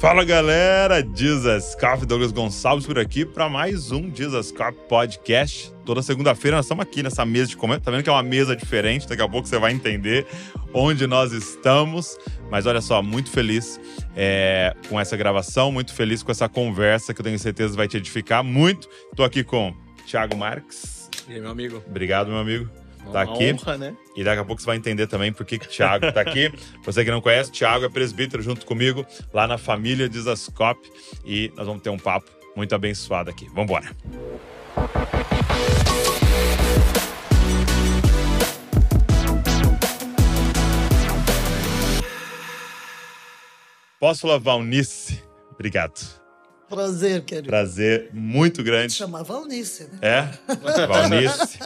Fala galera, Jesus Cop, Douglas Gonçalves por aqui para mais um Jesus Cop Podcast. Toda segunda-feira nós estamos aqui nessa mesa de comentário. Tá vendo que é uma mesa diferente? Daqui a pouco você vai entender onde nós estamos. Mas olha só, muito feliz é, com essa gravação, muito feliz com essa conversa que eu tenho certeza vai te edificar muito. Estou aqui com Thiago Marques. E aí, meu amigo? Obrigado, meu amigo tá Uma aqui. honra, né? E daqui a pouco você vai entender também por que que o Thiago tá aqui. Você que não conhece, Thiago é presbítero junto comigo lá na família de Zascop e nós vamos ter um papo muito abençoado aqui. Vamos embora. Posso falar Valnice? Obrigado. Prazer, querido. Prazer muito grande. Chamar Valnice, né? É, Valnice.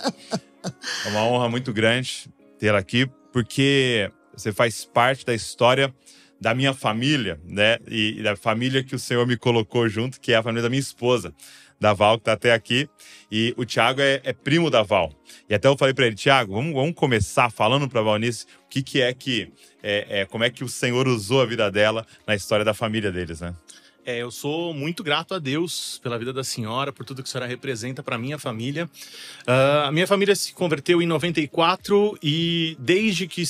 É uma honra muito grande tê-la aqui, porque você faz parte da história da minha família, né? E, e da família que o Senhor me colocou junto, que é a família da minha esposa, da Val, que tá até aqui. E o Tiago é, é, primo da Val. E até eu falei para ele, Tiago, vamos, vamos, começar falando para Valnice o que, que é que, é, é, como é que o Senhor usou a vida dela na história da família deles, né? É, eu sou muito grato a Deus pela vida da senhora, por tudo que a senhora representa para minha família. Uh, a minha família se converteu em 94 e desde que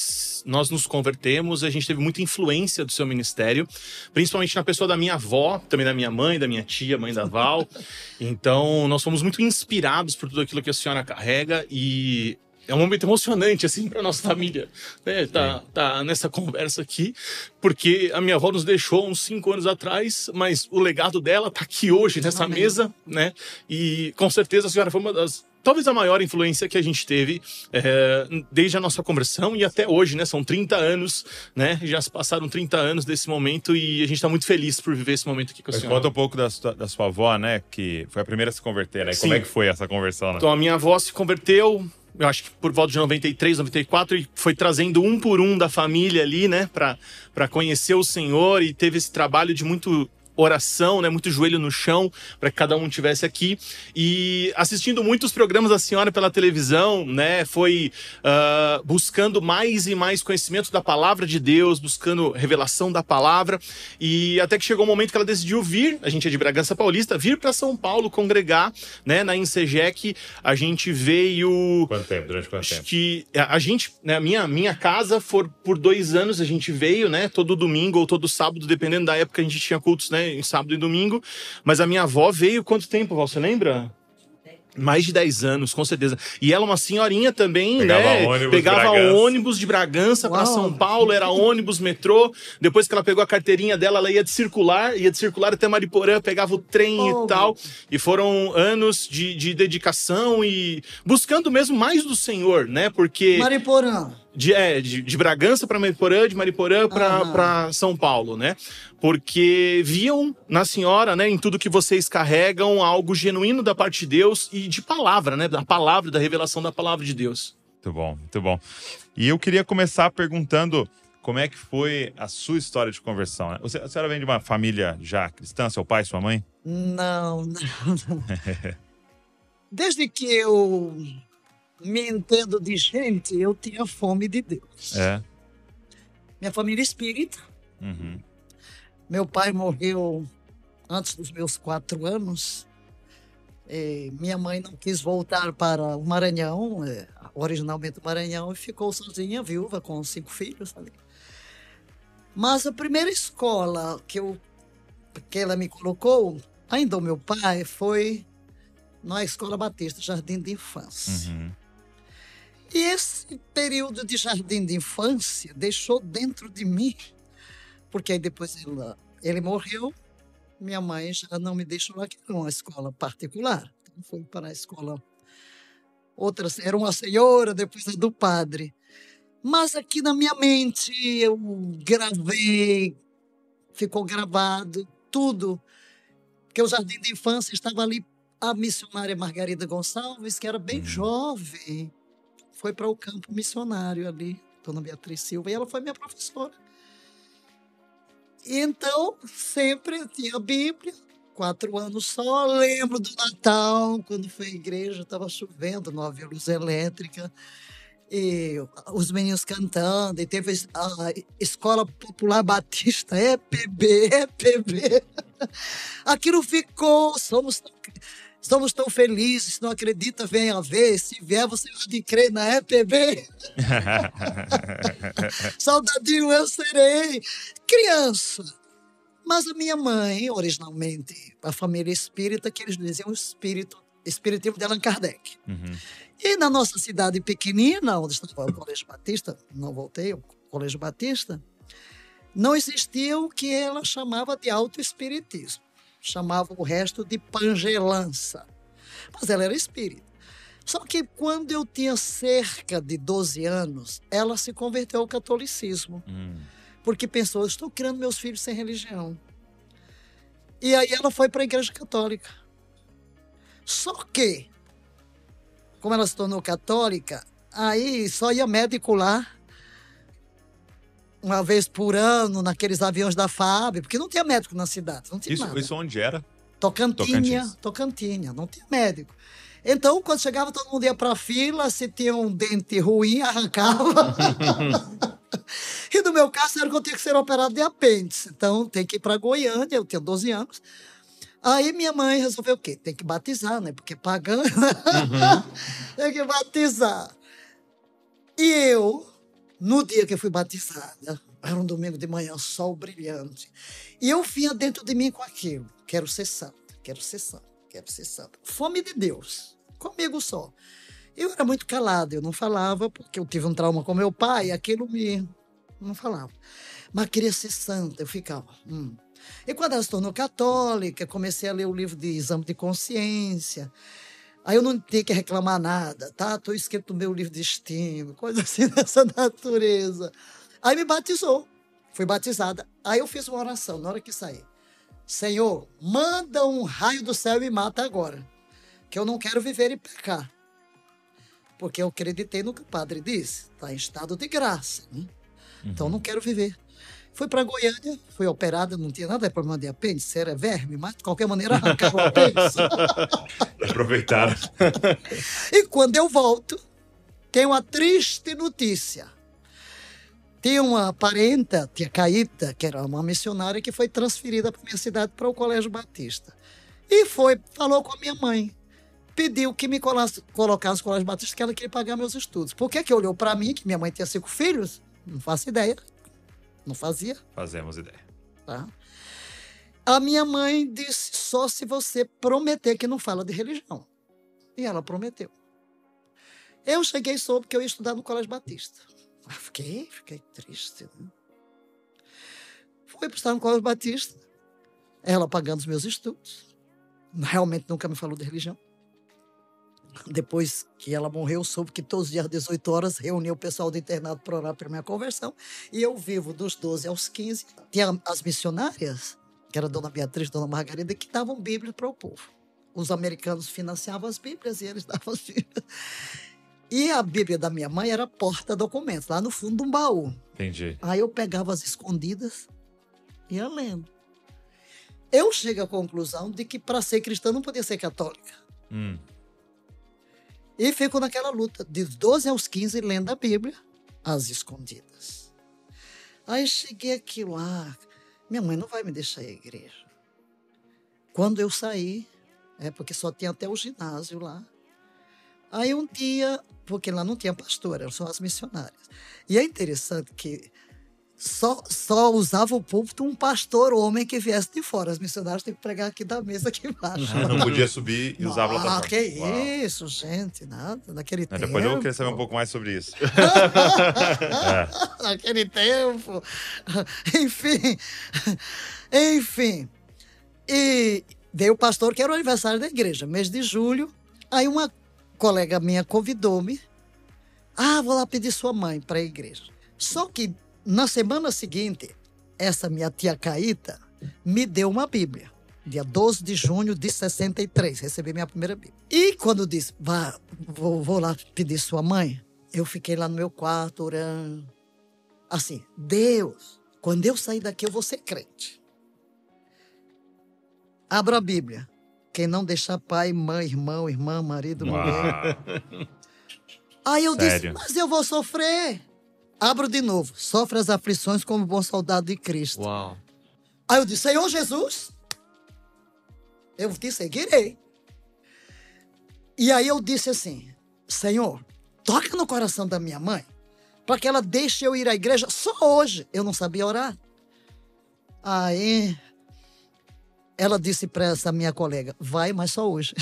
nós nos convertemos, a gente teve muita influência do seu ministério, principalmente na pessoa da minha avó, também da minha mãe, da minha tia, mãe da Val. Então, nós fomos muito inspirados por tudo aquilo que a senhora carrega e é um momento emocionante, assim, para nossa família, né? Tá, tá nessa conversa aqui, porque a minha avó nos deixou uns cinco anos atrás, mas o legado dela tá aqui hoje, nessa Amém. mesa, né? E com certeza a senhora foi uma das talvez a maior influência que a gente teve é, desde a nossa conversão e até hoje, né? São 30 anos, né? Já se passaram 30 anos desse momento e a gente está muito feliz por viver esse momento aqui com a senhora. Conta um pouco da sua, da sua avó, né? Que foi a primeira a se converter, né? Sim. Como é que foi essa conversão, né? Então, a minha avó se converteu, eu acho que por volta de 93, 94, e foi trazendo um por um da família ali, né, para conhecer o Senhor e teve esse trabalho de muito oração, né? Muito joelho no chão para que cada um tivesse aqui e assistindo muitos programas da senhora pela televisão, né? Foi uh, buscando mais e mais conhecimento da palavra de Deus, buscando revelação da palavra e até que chegou o um momento que ela decidiu vir. A gente é de Bragança Paulista, vir para São Paulo congregar, né? Na Insegec a gente veio. Quanto tempo? Durante quanto tempo? Que a gente, né? Minha minha casa for por dois anos a gente veio, né? Todo domingo ou todo sábado, dependendo da época a gente tinha cultos, né? Em sábado e domingo. Mas a minha avó veio quanto tempo, Val? Você lembra? Mais de 10 anos, com certeza. E ela, uma senhorinha também, Pegava né? Ônibus Pegava Bragança. ônibus de Bragança para São Paulo, era ônibus, metrô. Depois que ela pegou a carteirinha dela, ela ia de circular, ia de circular até Mariporã, pegava o trem oh, e tal. E foram anos de, de dedicação e buscando mesmo mais do Senhor, né? Porque. Mariporã. De, é, de, de Bragança para Mariporã, de Mariporã para São Paulo, né? Porque viam na senhora, né, em tudo que vocês carregam, algo genuíno da parte de Deus e de palavra, né? Da palavra, da revelação da palavra de Deus. Muito bom, muito bom. E eu queria começar perguntando como é que foi a sua história de conversão. Né? Você, a senhora vem de uma família já cristã, seu pai, sua mãe? Não, não. não. Desde que eu me entendo de gente, eu tinha fome de Deus. É. Minha família é espírita. Uhum. Meu pai morreu antes dos meus quatro anos. É, minha mãe não quis voltar para o Maranhão, é, originalmente o Maranhão, e ficou sozinha, viúva, com cinco filhos ali. Mas a primeira escola que, eu, que ela me colocou, ainda o meu pai, foi na Escola Batista, Jardim de Infância. Uhum. E esse período de jardim de infância deixou dentro de mim, porque aí depois ele, ele morreu, minha mãe já não me deixou lá, que era uma escola particular. Então foi para a escola. Outras, era uma senhora, depois a do padre. Mas aqui na minha mente eu gravei, ficou gravado tudo, porque o jardim de infância estava ali a missionária Margarida Gonçalves, que era bem Uhum. jovem, foi para o campo missionário ali, Dona Beatriz Silva, e ela foi minha professora. Então, sempre tinha a Bíblia, quatro anos só. Lembro do Natal, quando foi à igreja, estava chovendo, não havia luz elétrica. e os meninos cantando, e teve a Escola Popular Batista, EPB, EPB. Aquilo ficou, somos somos tão felizes, não acredita, venha ver, se vier você há de crer na EPB. Saudadinho eu serei. Criança. Mas a minha mãe, originalmente, a família espírita, que eles diziam espírito, espiritismo de Allan Kardec. Uhum. E na nossa cidade pequenina, onde estava o Colégio Batista, não voltei, o Colégio Batista, não existia o que ela chamava de autoespiritismo. Chamava o resto de pangelança. Mas ela era espírita. Só que quando eu tinha cerca de 12 anos, ela se converteu ao catolicismo. Hum. Porque pensou, estou criando meus filhos sem religião. E aí ela foi para a igreja católica. Só que como ela se tornou católica, aí só ia médico lá uma vez por ano naqueles aviões da FAB, porque não tinha médico na cidade, não tinha Isso, nada. isso onde era? Tocantinha, Tocantins. Tocantinha, não tinha médico. Então, quando chegava, todo mundo ia para a fila, se tinha um dente ruim, arrancava. e no meu caso, era que eu tinha que ser operado de apêndice. Então, tem que ir para Goiânia, eu tinha 12 anos. Aí minha mãe resolveu o quê? Tem que batizar, né? Porque pagando, tem que batizar. E eu, no dia que eu fui batizada, era um domingo de manhã, sol brilhante. E eu vinha dentro de mim com aquilo. Quero ser santa, quero ser santa, quero ser santa. Fome de Deus, comigo só. Eu era muito calado, eu não falava, porque eu tive um trauma com meu pai, aquilo me. não falava. Mas queria ser santa, eu ficava. Hum. E quando ela se tornou católica, comecei a ler o livro de exame de consciência. Aí eu não tinha que reclamar nada, tá? Estou escrito no meu livro de estima, coisa assim dessa natureza. Aí me batizou, fui batizada. Aí eu fiz uma oração na hora que saí. Senhor, manda um raio do céu e me mata agora, que eu não quero viver e pecar. Porque eu acreditei no que o padre disse, está em estado de graça. Né? Então não quero viver. Fui para Goiânia, fui operada, não tinha nada de problema de apêndice, era verme, mas de qualquer maneira arrancaram o apêndice. Aproveitaram. E quando eu volto, tem uma triste notícia. Tinha uma parenta, tia Caíta, que era uma missionária, que foi transferida para minha cidade, para o Colégio Batista. E foi, falou com a minha mãe. Pediu que me colasse- colocasse no Colégio Batista, que ela queria pagar meus estudos. Por que, que olhou para mim, que minha mãe tinha cinco filhos? Não faço ideia. Não fazia. Fazemos ideia. Tá? A minha mãe disse só se você prometer que não fala de religião. E ela prometeu. Eu cheguei soube que eu ia estudar no Colégio Batista. Fiquei, fiquei triste. Né? Fui para estudar no Colégio Batista. Ela pagando os meus estudos. Realmente nunca me falou de religião. Depois que ela morreu, soube que todos os dias às 18 horas reunia o pessoal do internato para orar pela minha conversão. E eu vivo dos 12 aos 15. Tinha as missionárias, que era Dona Beatriz e Dona Margarida, que davam Bíblia para o povo. Os americanos financiavam as Bíblias e eles davam as Bíblias. E a Bíblia da minha mãe era porta-documentos, lá no fundo de um baú. Entendi. Aí eu pegava as escondidas e ia lendo. Eu chego à conclusão de que para ser cristã não podia ser católica. Hum. E fico naquela luta, de 12 aos 15, lendo a Bíblia, às escondidas. Aí cheguei aqui lá, minha mãe não vai me deixar ir à igreja. Quando eu saí, é porque só tinha até o ginásio lá. Aí um dia, porque lá não tinha pastor, eram só as missionárias. E é interessante que só, só usava o púlpito um pastor homem que viesse de fora. As missionárias têm que pregar aqui da mesa aqui embaixo. Não podia subir e usar a Ah, plataforma. que isso, gente, nada. Naquele Mas tempo. Depois eu queria saber um pouco mais sobre isso. Naquele tempo. Enfim. Enfim. E veio o pastor, que era o aniversário da igreja, mês de julho. Aí uma colega minha convidou-me. Ah, vou lá pedir sua mãe para a igreja. Só que na semana seguinte, essa minha tia Caíta me deu uma Bíblia. Dia 12 de junho de 63, recebi minha primeira Bíblia. E quando disse, vá, vou, vou lá pedir sua mãe, eu fiquei lá no meu quarto orando. Assim, Deus, quando eu sair daqui eu vou ser crente. Abra a Bíblia. Quem não deixar pai, mãe, irmão, irmã, marido, mulher. Aí eu Sério? disse, mas eu vou sofrer. Abro de novo. Sofre as aflições como bom soldado de Cristo. Uau. Aí eu disse, Senhor Jesus, eu te seguirei. E aí eu disse assim, Senhor, toca no coração da minha mãe, para que ela deixe eu ir à igreja só hoje. Eu não sabia orar. Aí ela disse para essa minha colega, vai, mas só hoje.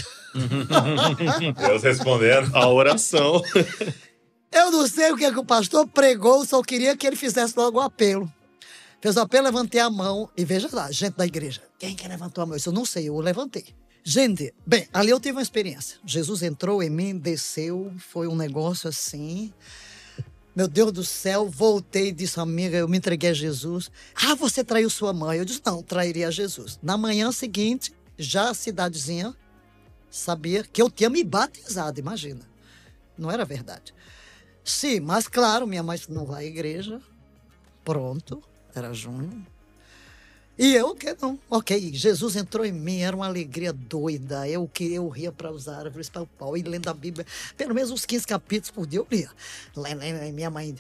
Deus respondendo. A oração. Eu não sei o que, é que o pastor pregou, só queria que ele fizesse logo o apelo. Fez o apelo, levantei a mão e veja lá, gente da igreja. Quem que levantou a mão? Eu não sei, eu levantei. Gente, bem, ali eu tive uma experiência. Jesus entrou em mim, desceu, foi um negócio assim. Meu Deus do céu, voltei e disse, amiga, eu me entreguei a Jesus. Ah, você traiu sua mãe. Eu disse, não, trairia a Jesus. Na manhã seguinte, já a cidadezinha sabia que eu tinha me batizado, imagina. Não era verdade. Sim, mas claro, minha mãe não vai à igreja. Pronto, era junho. E eu que não. Ok, Jesus entrou em mim, era uma alegria doida. Eu que eu ria para os árvores, para o pau, e lendo a Bíblia. Pelo menos uns 15 capítulos por dia eu lia. Minha mãe.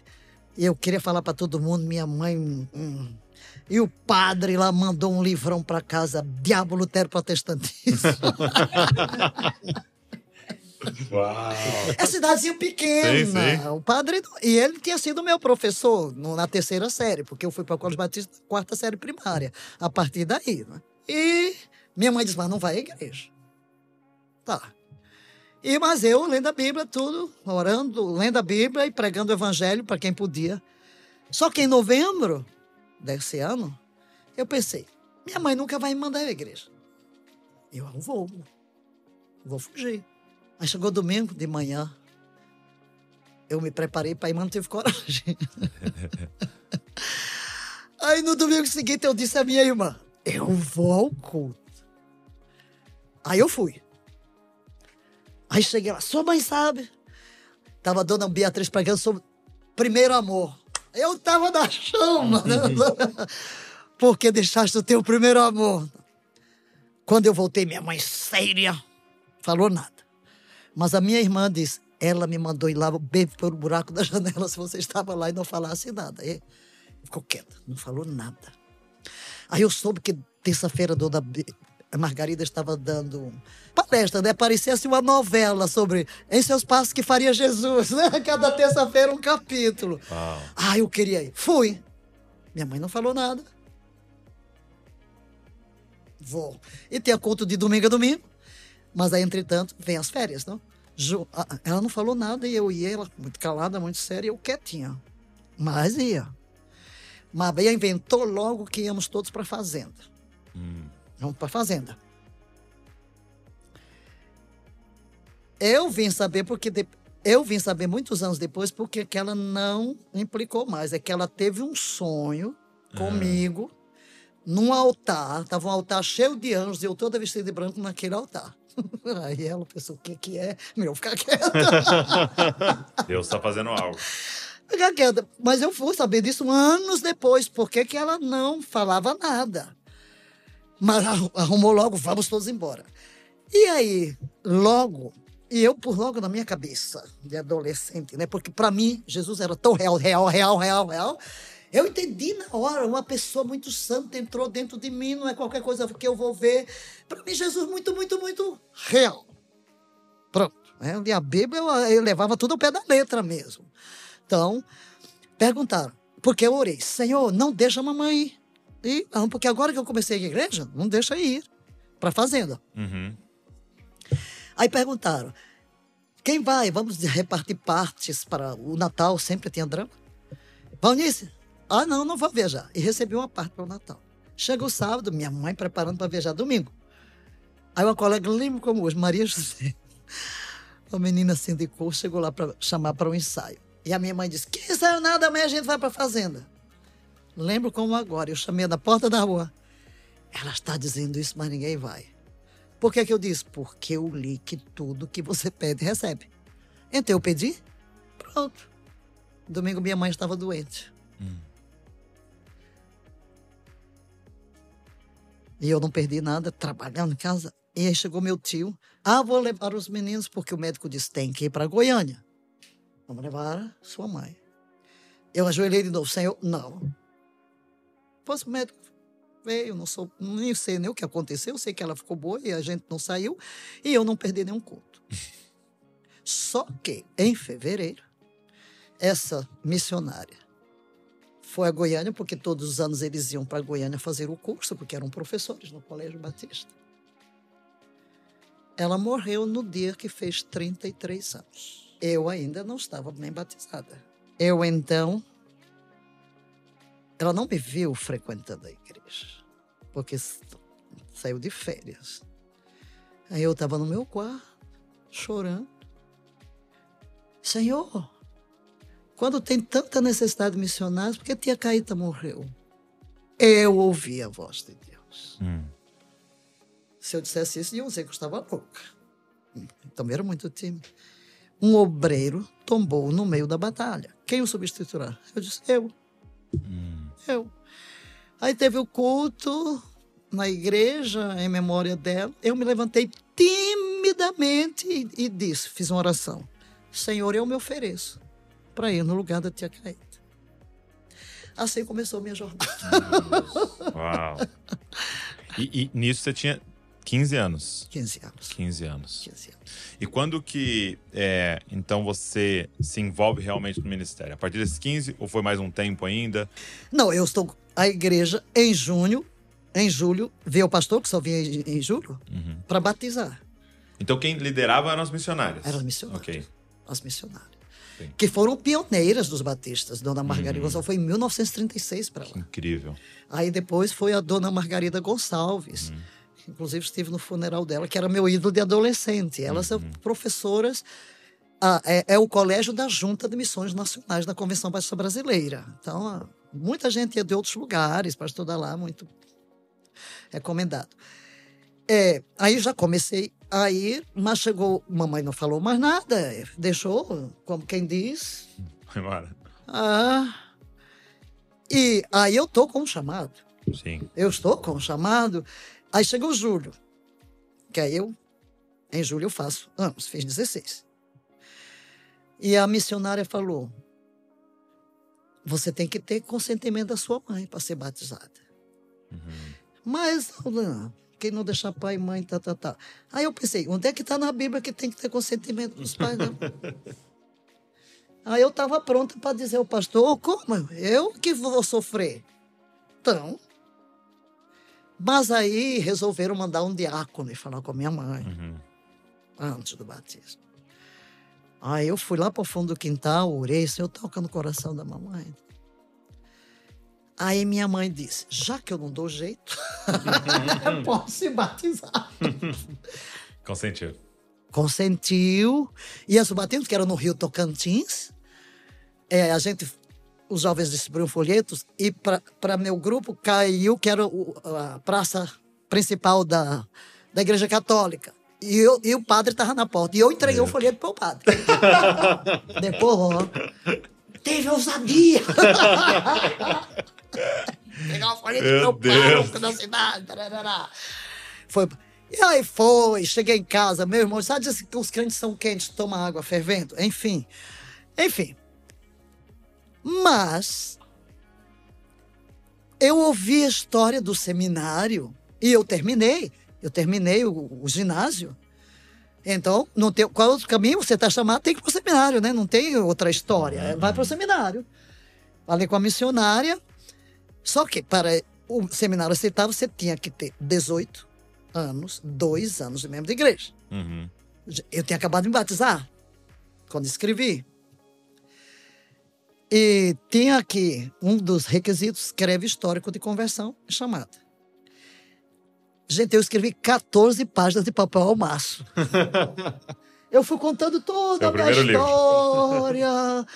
Eu queria falar para todo mundo, minha mãe. hum. E o padre lá mandou um livrão para casa, Diabo Lutero Protestantismo. Uau. É cidadezinha pequena. Sim, sim. O padre. E ele tinha sido meu professor no- na terceira série, porque eu fui para o Colégio Batista na quarta série primária. A partir daí. Né? E minha mãe disse: Mas não vai à igreja. Tá. E, mas eu, lendo a Bíblia, tudo, orando, lendo a Bíblia e pregando o Evangelho para quem podia. Só que em novembro desse ano, eu pensei: minha mãe nunca vai me mandar à igreja. Eu não vou. Vou fugir. Aí chegou domingo de manhã. Eu me preparei para ir, mas não tive coragem. Aí no domingo seguinte eu disse à minha irmã: Eu vou ao culto. Aí eu fui. Aí cheguei lá, sua mãe sabe. Tava a dona Beatriz pregando sobre primeiro amor. Eu tava na chama, né? Porque deixaste o teu primeiro amor. Quando eu voltei, minha mãe séria, falou nada. Mas a minha irmã disse, ela me mandou ir lá bem pelo buraco da janela se você estava lá e não falasse nada. E ficou quieta, não falou nada. Aí eu soube que terça-feira dona a Margarida estava dando palestra, né? Parecia assim uma novela sobre em seus passos que faria Jesus, né? Cada terça-feira um capítulo. Uau. Ah, eu queria ir. Fui. Minha mãe não falou nada. Vou. E tem a culto de domingo a domingo. Mas aí, entretanto, vem as férias, não? Ju- ah, ah, Ela não falou nada e eu ia, ela muito calada, muito séria, e eu quietinha. Mas ia. Mas aí inventou logo que íamos todos para a fazenda. Vamos para a fazenda. Eu vim saber porque de- eu vim saber muitos anos depois porque que ela não implicou mais. É que ela teve um sonho comigo num altar. Tava um altar cheio de anjos e eu toda vestida de branco naquele altar. Aí ela pensou, o que que é? Melhor ficar quieta. Deus está fazendo algo. Ficar quieta. Mas eu fui saber disso anos depois. Porque que ela não falava nada. Mas arru- arrumou logo, vamos todos embora. E aí, logo, e eu por logo na minha cabeça, de adolescente, né? Porque para mim, Jesus era tão real, real, real, real, real. Eu entendi na hora, uma pessoa muito santa entrou dentro de mim, não é qualquer coisa que eu vou ver. Para mim, Jesus muito, muito, muito real. Pronto. Né? E a Bíblia, eu, eu levava tudo ao pé da letra mesmo. Então, perguntaram, porque eu orei, Senhor, não deixa a mamãe ir. E, não, porque agora que eu comecei a igreja, não deixa ir para a fazenda. Uhum. Aí perguntaram: quem vai? Vamos repartir partes para o Natal, sempre tinha drama. Valnice? Ah, não, não vou viajar. E recebi uma parte para o Natal. Chega o sábado, minha mãe preparando para viajar domingo. Aí uma colega, lembro como hoje, Maria José, uma menina sindicou, chegou lá para chamar para um ensaio. E a minha mãe disse: Que ensaio nada, amanhã a gente vai para a fazenda. Lembro como agora, eu chamei da porta da rua. Ela está dizendo isso, mas ninguém vai. Por que, que eu disse? Porque eu li que tudo que você pede, recebe. Então eu pedi, pronto. Domingo minha mãe estava doente. E eu não perdi nada, trabalhando em casa. E aí chegou meu tio. Ah, vou levar os meninos, porque o médico disse tem que ir para Goiânia. Vamos levar sua mãe. Eu ajoelhei de novo, Senhor, não. Depois o médico veio, não sou, nem sei nem o que aconteceu, eu sei que ela ficou boa e a gente não saiu e eu não perdi nenhum culto. Só que em fevereiro, essa missionária foi a Goiânia, porque todos os anos eles iam para Goiânia fazer o curso, porque eram professores no Colégio Batista. Ela morreu no dia que fez 33 anos. Eu ainda não estava nem batizada. Eu então. Ela não me viu frequentando a igreja, porque saiu de férias. Aí eu estava no meu quarto, chorando. Senhor, quando tem tanta necessidade de missionários, por que tia Caíta morreu? Eu ouvi a voz de Deus. Hum. Se eu dissesse isso, iam dizer que eu estava louca. Também era muito tímido. Um obreiro tombou no meio da batalha. Quem o substituirá? Eu disse, eu. Hum. Eu. Aí teve o culto na igreja, em memória dela. Eu me levantei timidamente e, e disse, fiz uma oração. Senhor, eu me ofereço para ir no lugar da tia Caíta. Assim começou a minha jornada. Uau! E, e, nisso você tinha 15 anos? 15 anos. 15 anos. 15 anos. E quando que, é, então, você se envolve realmente no ministério? A partir desses 15 ou foi mais um tempo ainda? Não, eu estou... A igreja, em junho, em julho, veio o pastor, que só vinha em, em julho, uhum. para batizar. Então quem liderava eram as missionárias? Eram as missionárias. Ok. As missionárias que foram pioneiras dos batistas. Dona Margarida uhum. Gonçalves foi em 1936 para lá. Incrível. Aí depois foi a Dona Margarida Gonçalves. Uhum. Inclusive estive no funeral dela, que era meu ídolo de adolescente. Elas uhum. são professoras. Ah, é, é, o colégio da Junta de Missões Nacionais da Convenção Batista Brasileira. Então, ah, muita gente ia de outros lugares para estudar lá, muito recomendado. É, aí já comecei Aí, mas chegou, mamãe não falou mais nada, deixou, como quem diz. Embora. Ah. E aí eu tô com um chamado. Sim. Eu estou com um chamado. Aí chegou julho, que aí eu, em julho eu faço anos, fiz 16. E a missionária falou: você tem que ter consentimento da sua mãe para ser batizada. Uhum. Mas, não, quem não deixar pai e mãe, tá, tá, tá. Aí eu pensei, onde é que está na Bíblia que tem que ter consentimento dos pais? Não? Aí eu estava pronta para dizer ao pastor, como? Eu que vou sofrer? Então, mas aí resolveram mandar um diácono e falar com a minha mãe, uhum. antes do batismo. Aí eu fui lá para o fundo do quintal, orei, Senhor, toca no coração da mamãe. Aí minha mãe disse: já que eu não dou jeito, eu posso se batizar. Consentiu. Consentiu. E as batismos, que era no Rio Tocantins, é, a gente, os jovens distribuíam folhetos, e para meu grupo caiu, que era o, a praça principal da, da Igreja Católica. E, eu, e o padre estava na porta. E eu entreguei é. o folheto para o padre. Depois, ó, teve ousadia. Pegar o folheto meu pai na cidade. Tarará. Foi. E aí foi, cheguei em casa, meu irmão, sabe que os crentes são quentes, toma água fervendo? Enfim. Enfim. Mas eu ouvi a história do seminário e eu terminei. Eu terminei o, o ginásio. Então, não tem, qual outro caminho você está chamado? Tem que ir para o seminário, né? Não tem outra história. Vai para o seminário. Falei com a missionária, só que para o seminário aceitar, você tinha que ter 18 anos, dois anos de membro de igreja. Uhum. Eu tinha acabado de me batizar quando escrevi. E tinha aqui um dos requisitos, escreve histórico de conversão, chamada. Gente, eu escrevi 14 páginas de papel ao maço. eu fui contando toda a minha história.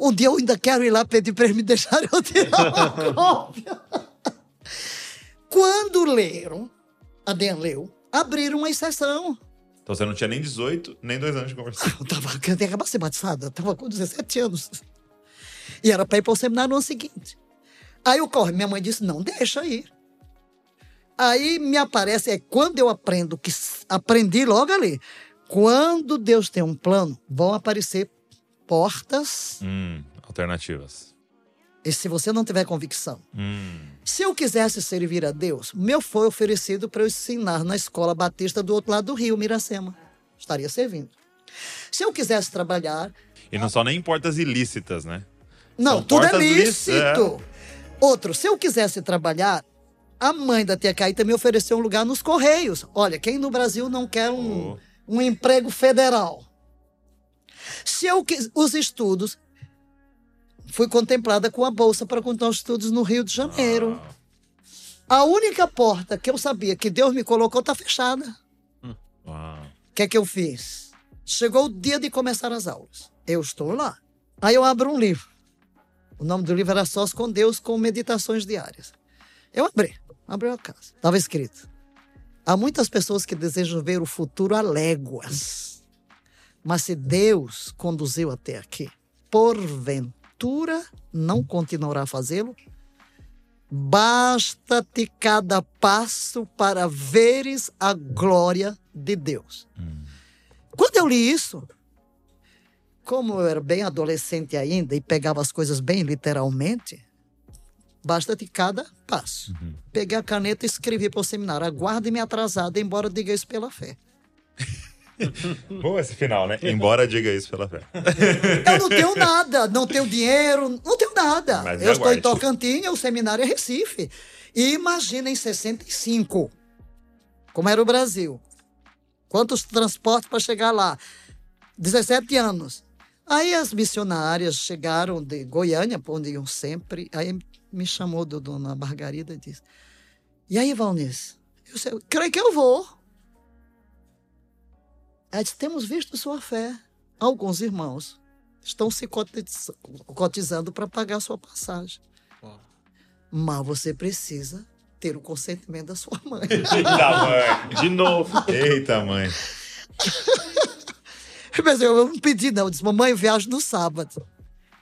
Um dia eu ainda quero ir lá pedir para eles me deixarem eu tirar uma cópia. Quando leram, a Dan leu, abriram uma exceção. Então você não tinha nem 18, nem dois anos de conversão. Eu, tava, eu tinha acabado de ser batizada, eu tava com 17 anos. E era para ir para o seminário no ano seguinte. Aí o corre, minha mãe disse: não, deixa ir. Aí me aparece, é quando eu aprendo, que aprendi logo ali. Quando Deus tem um plano, vão aparecer portas Hum, alternativas. e se você não tiver convicção. Hum, Se eu quisesse servir a Deus, meu foi oferecido para eu ensinar na escola batista do outro lado do rio, Miracema. Estaria servindo. Se eu quisesse trabalhar, E não são nem portas ilícitas, né? não, São tudo é portas lícito. lícitas, Outro, se eu quisesse trabalhar, a mãe da tia Caíta me ofereceu um lugar nos Correios. Olha, quem no Brasil não quer um, Oh. um emprego federal? Se eu quis, os estudos, fui contemplada com a bolsa para continuar os estudos no Rio de Janeiro. A única porta que eu sabia que Deus me colocou está fechada. Uau. O que é que eu fiz? Chegou o dia de começar as aulas. Eu estou lá. Aí eu abro um livro. O nome do livro era Sós com Deus com Meditações Diárias. Eu abri, abri a casa. Estava escrito: Há muitas pessoas que desejam ver o futuro a léguas. Mas se Deus conduziu até aqui, porventura não continuará a fazê-lo? Basta-te cada passo para veres a glória de Deus. Quando eu li isso, como eu era bem adolescente ainda e pegava as coisas bem literalmente, basta-te cada passo. Peguei a caneta e escrevi para o seminário: aguarde-me atrasado, embora diga isso pela fé. Bom esse final, né? Embora diga isso pela fé. Eu não tenho nada, não tenho dinheiro, não tenho nada. Mas eu estou em. Tocantins, o seminário é Recife. E imagina em 65, como era o Brasil. Quantos transportes para chegar lá? 17 anos. Aí as missionárias chegaram de Goiânia, onde iam sempre. Aí me chamou do dona Margarida e disse: E aí, Valnice? Eu disse, creio que eu vou. Ela disse, temos visto sua fé. Alguns irmãos estão se cotiz- cotizando para pagar a sua passagem. Uau. Mas você precisa ter o consentimento da sua mãe. Eita, mãe. De novo. Eita, mãe. Mas eu eu não pedi, não. Eu disse, mamãe, eu viajo no sábado.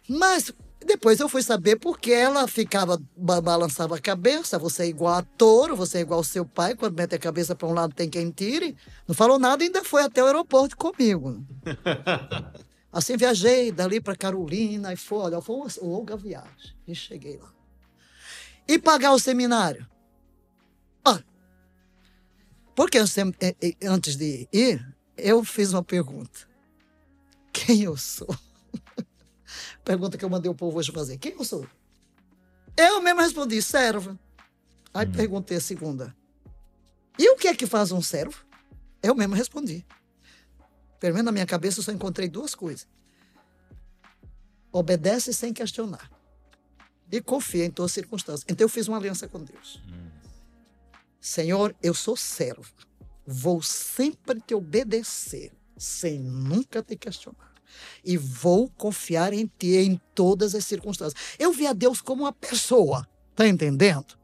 Mas depois eu fui saber porque ela ficava, ba- balançava a cabeça. Você é igual a touro, você é igual ao seu pai. Quando mete a cabeça para um lado, tem quem tire. Não falou nada, ainda foi até o aeroporto comigo. Assim viajei dali para Carolina e foi, olha, foi uma longa viagem. E cheguei lá. E pagar o seminário? Ah, porque eu sempre- eh, eh, antes de ir, eu fiz uma pergunta. Quem eu sou? Pergunta que eu mandei o povo hoje fazer. Quem eu sou? Eu mesmo respondi, servo. Aí perguntei a segunda. E o que é que faz um servo? Eu mesmo respondi. Pelo menos na minha cabeça eu só encontrei duas coisas. Obedece sem questionar. E confia em todas as circunstâncias. Então eu fiz uma aliança com Deus. Senhor, eu sou servo. Vou sempre te obedecer, sem nunca te questionar. E vou confiar em ti em todas as circunstâncias. Eu vi a Deus como uma pessoa, tá entendendo?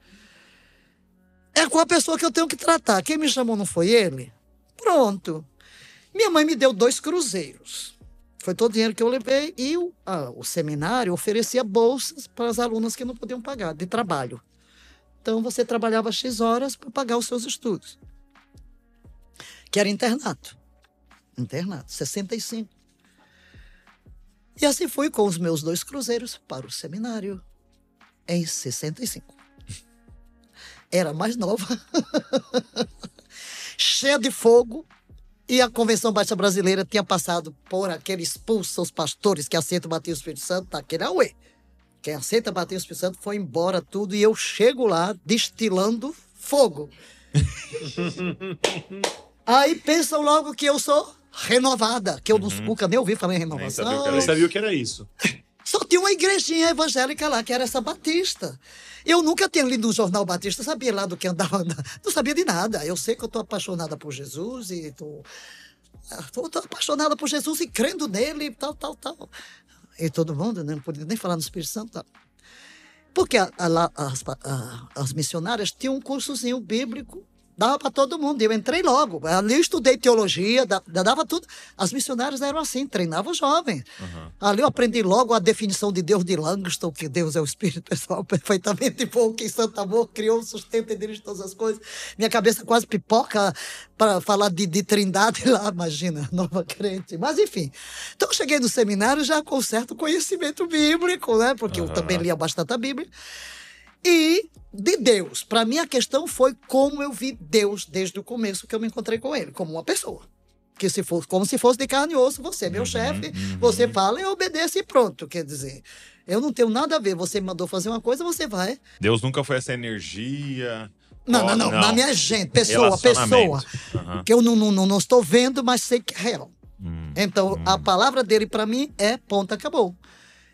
É com a pessoa que eu tenho que tratar. Quem me chamou não foi ele? Pronto. Minha mãe me deu dois cruzeiros. Foi todo o dinheiro que eu levei e o, ah, o seminário oferecia bolsas para as alunas que não podiam pagar, de trabalho. Então você trabalhava X horas para pagar os seus estudos. Que era internato. Internato, 65. E assim fui com os meus dois cruzeiros para o seminário em 65. Era mais nova, cheia de fogo, e a Convenção Baixa Brasileira tinha passado por aquele expulso os pastores que aceitam bater o Espírito Santo, tá, aquele auê. Quem aceita bater o Espírito Santo foi embora tudo e eu chego lá destilando fogo. Aí pensam logo que eu sou renovada, que eu nunca nem ouvi falar em sabia renovação. era Eu sabia o que era isso. Só tinha uma igrejinha evangélica lá, que era essa Batista. Eu nunca tinha lido um jornal Batista, sabia lá do que andava, não sabia de nada. Eu sei que eu estou apaixonada por Jesus e estou apaixonada por Jesus e crendo nele e tal, tal, tal. E todo mundo, né, não podia nem falar no Espírito Santo. Tal. Porque a- a- lá as, a- as missionárias tinham um cursozinho bíblico dava para todo mundo. Eu entrei logo. Ali eu estudei teologia, da- dava tudo. As missionárias eram assim, treinavam jovens. Ali eu aprendi logo a definição de Deus de Langston, que Deus é o Espírito Pessoal perfeitamente bom, que em Santo Amor criou, sustenta e dirige todas as coisas. Minha cabeça quase pipoca para falar de, de trindade lá, imagina, nova crente. Mas enfim. Então eu cheguei no seminário já com certo conhecimento bíblico, né? Porque eu Aham. também lia bastante a Bíblia. E de Deus. Para mim, a questão foi como eu vi Deus desde o começo que eu me encontrei com ele, como uma pessoa. Que se fosse, como se fosse de carne e osso, você é meu chefe, você fala, eu obedeço e pronto. Quer dizer, eu não tenho nada a ver. Você me mandou fazer uma coisa, você vai. Deus nunca foi essa energia. Não, Ó, não, não, Na minha gente, pessoa, pessoa. Aham. Que eu não, não, não, não estou vendo, mas sei que é real. Hum. Então, a palavra dele para mim é ponto, acabou.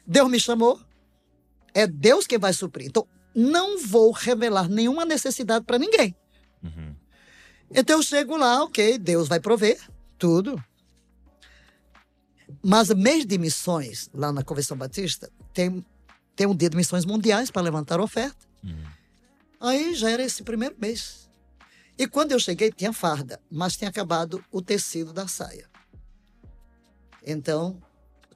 Deus me chamou, é Deus quem vai suprir. Então, não vou revelar nenhuma necessidade para ninguém. Uhum. Então, eu chego lá, ok, Deus vai prover tudo. Mas mês de missões, lá na Convenção Batista, tem, tem um dia de missões mundiais para levantar oferta. Uhum. Aí já era esse primeiro mês. E quando eu cheguei, tinha farda, mas tinha acabado o tecido da saia. Então,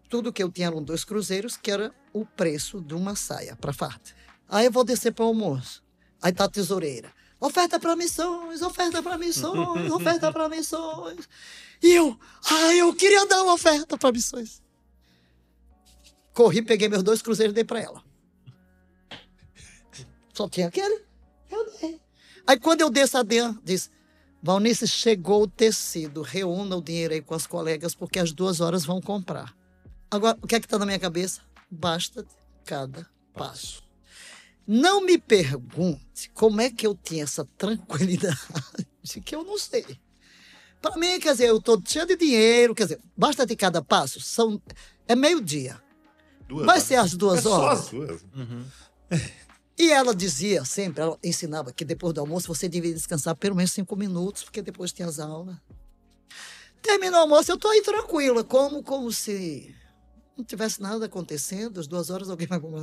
tudo que eu tinha eram dois cruzeiros, que era o preço de uma saia para farda. Aí eu vou descer para o almoço. Aí tá a tesoureira. Oferta para missões, oferta para missões, oferta para missões. E eu, ai, eu queria dar uma oferta para missões. Corri, peguei meus dois cruzeiros e dei para ela. Só tinha aquele. Eu dei. Aí quando eu desço a dentro, diz, Valnice, chegou o tecido, reúna o dinheiro aí com as colegas, porque as duas horas vão comprar. Agora, o que é que está na minha cabeça? Basta cada passo. Não me pergunte como é que eu tinha essa tranquilidade, que eu não sei. Para mim, quer dizer, eu estou cheio de dinheiro, quer dizer, basta de cada passo, são, é meio-dia. Duas Vai ser às duas É só horas. as duas. E ela dizia sempre, ela ensinava que depois do almoço você devia descansar pelo menos cinco minutos, porque depois tinha as aulas. Terminou o almoço, eu tô aí tranquila, como, como se não tivesse nada acontecendo, às duas horas alguém vai comer.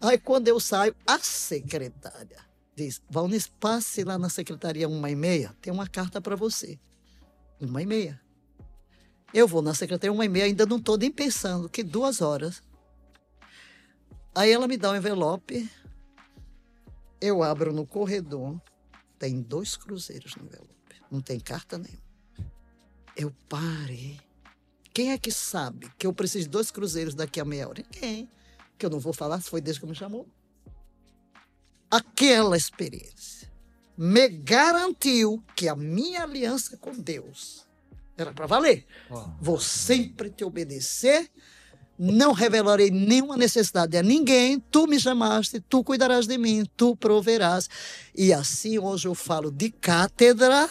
Aí quando eu saio, a secretária diz, Valnis, passe lá na secretaria uma e meia, tem uma carta para você. Uma e meia. Eu vou na secretaria uma e meia, ainda não estou nem pensando que duas horas. Aí ela me dá um envelope, eu abro no corredor, tem dois cruzeiros no envelope, não tem carta nenhuma. Eu parei. Quem é que sabe que eu preciso de dois cruzeiros daqui a meia hora? Ninguém. Que eu não vou falar se foi desde que me chamou. Aquela experiência me garantiu que a minha aliança com Deus era para valer. Vou sempre te obedecer, não revelarei nenhuma necessidade a ninguém. Tu me chamaste, tu cuidarás de mim, tu proverás. E assim hoje eu falo de cátedra,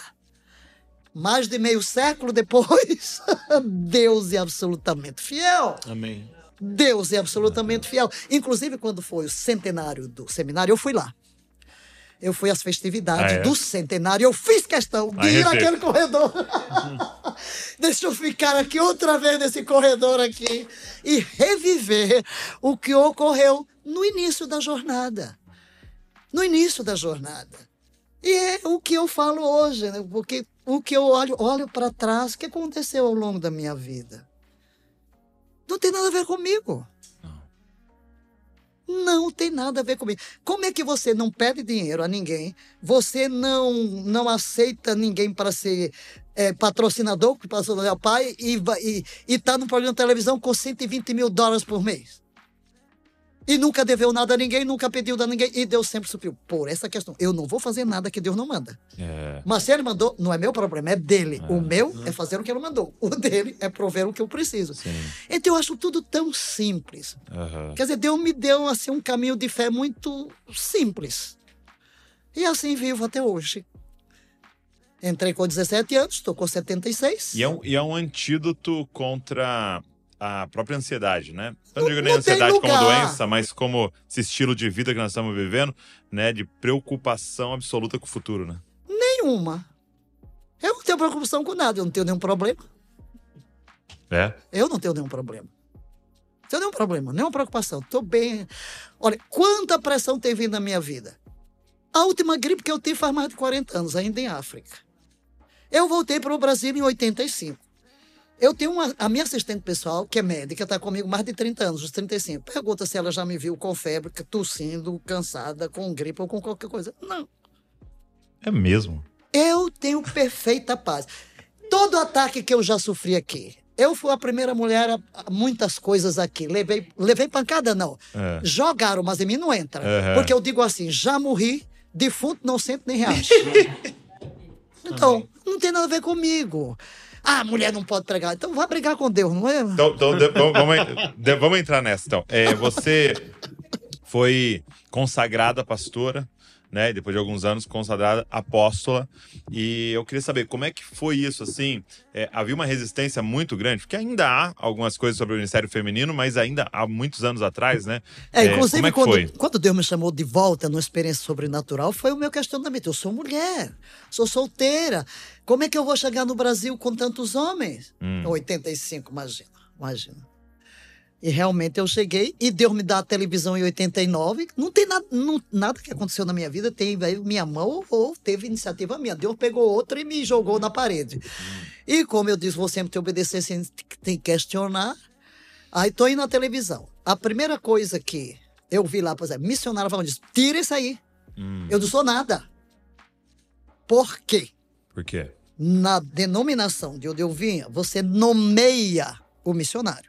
mais de meio século depois, Deus é absolutamente fiel. Amém. Deus é absolutamente fiel. Inclusive, quando foi o centenário do seminário, eu fui lá. Eu fui às festividades Ah, é? do centenário, eu fiz questão de Aí ir naquele corredor. Deixa eu ficar aqui outra vez nesse corredor aqui e reviver o que ocorreu no início da jornada. No início da jornada. E é o que eu falo hoje, né? porque o que eu olho, olho para trás, o que aconteceu ao longo da minha vida? Não tem nada a ver comigo. Não tem nada a ver comigo. Como é que você não pede dinheiro a ninguém? Você não não aceita ninguém para ser é, patrocinador, que passou ao pai, e vai- e está no programa de televisão com 120 mil dólares por mês? E nunca deveu nada a ninguém, nunca pediu a ninguém, e Deus sempre supriu. Por essa questão, eu não vou fazer nada que Deus não manda. É. Mas se ele mandou, não é meu problema, é dele. O meu é fazer o que ele mandou. O dele é prover o que eu preciso. Sim. Então eu acho tudo tão simples. Aham. Quer dizer, Deus me deu assim, um caminho de fé muito simples. E assim vivo até hoje. Entrei com 17 anos, estou com 76. E é, um, e é um antídoto contra a própria ansiedade, né? Eu não digo nem não ansiedade como doença, mas como esse estilo de vida que nós estamos vivendo, né? De preocupação absoluta com o futuro, né? Nenhuma. Eu não tenho preocupação com nada, eu não tenho nenhum problema. É. Eu não tenho nenhum problema. Não tenho nenhum problema, nenhuma preocupação. Estou bem. Olha, quanta pressão tem vindo na minha vida. A última gripe que eu tive faz mais de 40 anos, ainda em África. Eu voltei para o Brasil em 85. Eu tenho uma, a minha assistente pessoal, que é médica, está comigo mais de 30 anos, uns 35. Pergunta se ela já me viu com febre, tossindo, cansada, com gripe ou com qualquer coisa. Não. É mesmo? Eu tenho perfeita paz. Todo ataque que eu já sofri aqui, eu fui a primeira mulher a, muitas coisas aqui. Levei, levei pancada, não. É. Jogaram, mas em mim não entra. Uhum. Porque eu digo assim: já morri, defunto não sente nem reage. então, não tem nada a ver comigo. Ah, mulher não pode pregar. Então vai brigar com Deus, não é? Então, então de- vamos, de- vamos entrar nessa, então. É, você foi consagrada pastora, né? Depois de alguns anos, consagrada apóstola. E eu queria saber como é que foi isso, assim? É, havia uma resistência muito grande, porque ainda há algumas coisas sobre o ministério feminino, mas ainda há muitos anos atrás, né? É, inclusive, como é que quando, foi? quando Deus me chamou de volta numa experiência sobrenatural, foi o meu questionamento. Eu sou mulher, sou solteira. Como é que eu vou chegar no Brasil com tantos homens? Hum. 85, imagina, imagina. E realmente eu cheguei e Deus me dá a televisão em 89. Não tem nada, não- nada que aconteceu na minha vida, tem minha mão ou teve iniciativa minha. Deus pegou outra e me jogou na parede. E como eu disse, vou sempre te obedecer sem que questionar. Aí tô indo na televisão. A primeira coisa que eu vi lá, por exemplo, missionário falando disso, tira isso aí. Hum, Eu não sou nada. Por quê? por quê? Na denominação de onde eu vinha, você nomeia o missionário.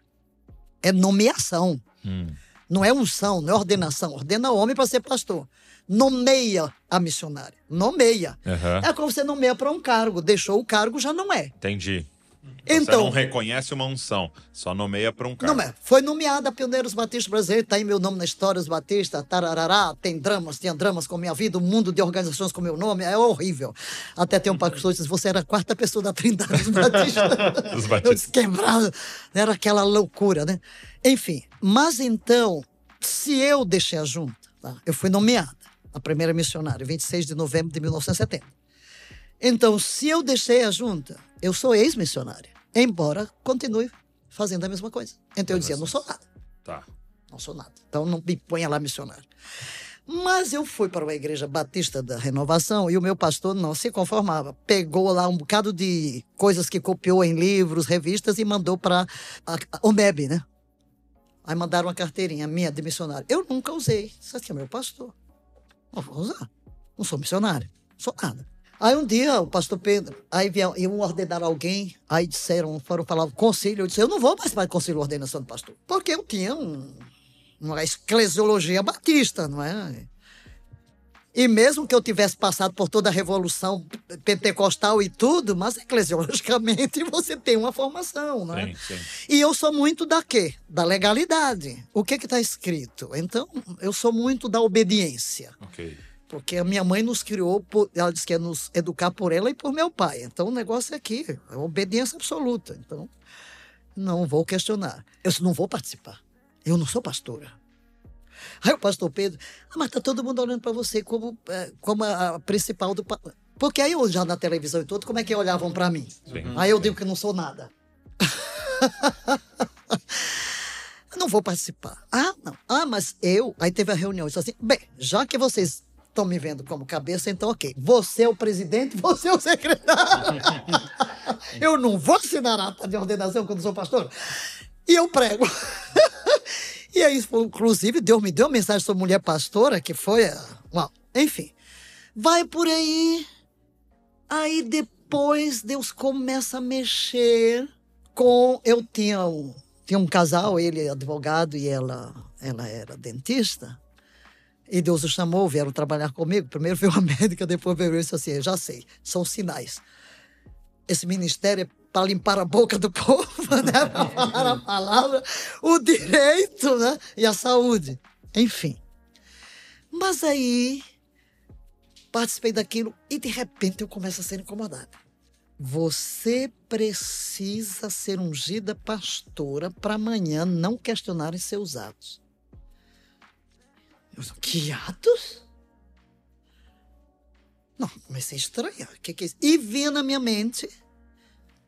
É nomeação. Hum, Não é unção, não é ordenação. Ordena homem para ser pastor. Nomeia a missionária. Nomeia. aham, É como você nomeia para um cargo. Deixou o cargo, já não é. Entendi. Você não Então, reconhece uma unção, só nomeia para um cargo. Não. Foi nomeada Pioneiros Batistas Brasileiros, está aí meu nome na história dos Batistas, tararará, tem dramas, tinha dramas com minha vida, um mundo de organizações com meu nome, é horrível. Até tem um pastor que disse, você era a quarta pessoa da trindade dos Batistas. Dos Eu disse, quebrado, era aquela loucura, né? Enfim, mas então, se eu deixei a junta, tá? eu fui nomeada, a primeira missionária, 26 de novembro de 1970. Então, se eu deixei a junta, eu sou ex-missionária, embora continue fazendo a mesma coisa. Então eu dizia, não sou nada, Tá. não sou nada. Então não me ponha lá missionário. Mas eu fui para uma igreja batista da renovação e o meu pastor não se conformava. Pegou lá um bocado de coisas que copiou em livros, revistas e mandou para o MEB, né? Aí mandaram uma carteirinha minha de missionário. Eu nunca usei. Isso aqui é meu pastor. Não vou usar. Não sou missionário. Não sou nada. Aí um dia o pastor Pedro, aí vieram, iam ordenar alguém, aí disseram, foram falar o conselho, eu disse, eu não vou participar do conselho de ordenação do pastor, porque eu tinha um, uma eclesiologia batista, não é? E mesmo que eu tivesse passado por toda a revolução pentecostal e tudo, mas eclesiologicamente você tem uma formação, não é? Sim, sim. E eu sou muito da quê? Da legalidade. O que que está escrito? Então, eu sou muito da obediência. Ok. Porque a minha mãe nos criou, por, ela disse que ia nos educar por ela e por meu pai. Então o negócio é aqui, é obediência absoluta. Então, não vou questionar. Eu não vou participar. Eu não sou pastora. Aí o pastor Pedro, ah, mas tá todo mundo olhando para você como, eh, como a, a principal do. pa-" Porque aí eu já na televisão e tudo, como é que olhavam para mim? Sim. Aí eu digo que não sou nada. não vou participar. Ah, não. Ah, mas eu. Aí teve a reunião. Eu disse assim: bem, já que vocês estão me vendo como cabeça, então ok. Você é o presidente, você é o secretário. eu não vou assinar ata de ordenação quando sou pastor. E eu prego. e aí, inclusive, Deus me deu uma mensagem sobre mulher pastora, que foi. ah, Uau. Enfim. Vai por aí. Aí depois Deus começa a mexer com. Eu tinha um, tinha um casal, ele é advogado e ela, ela era dentista. E Deus o chamou, vieram trabalhar comigo. Primeiro veio a médica, depois veio disse assim: já sei, são sinais. Esse ministério é para limpar a boca do povo, né? para falar a palavra, o direito né? e a saúde. Enfim. Mas aí participei daquilo e de repente eu começo a ser incomodada. Você precisa ser ungida pastora para amanhã não questionarem seus atos. Eu disse, que atos? Não, comecei a estranhar. Que, que é isso? E vinha na minha mente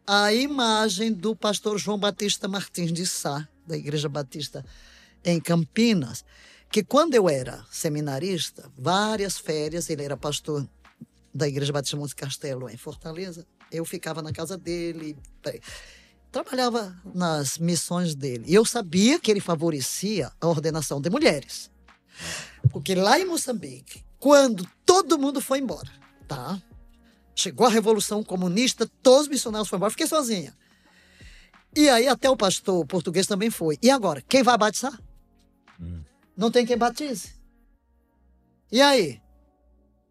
a imagem do pastor João Batista Martins de Sá, da Igreja Batista em Campinas, que quando eu era seminarista, várias férias, ele era pastor da Igreja Batista Monte Castelo, em Fortaleza. Eu ficava na casa dele, trabalhava nas missões dele. E eu sabia que ele favorecia a ordenação de mulheres. Porque lá em Moçambique, quando todo mundo foi embora, tá? Chegou a Revolução Comunista, todos os missionários foram embora, fiquei sozinha. E aí até o pastor português também foi. E agora, quem vai batizar? Hum. Não tem quem batize. E aí?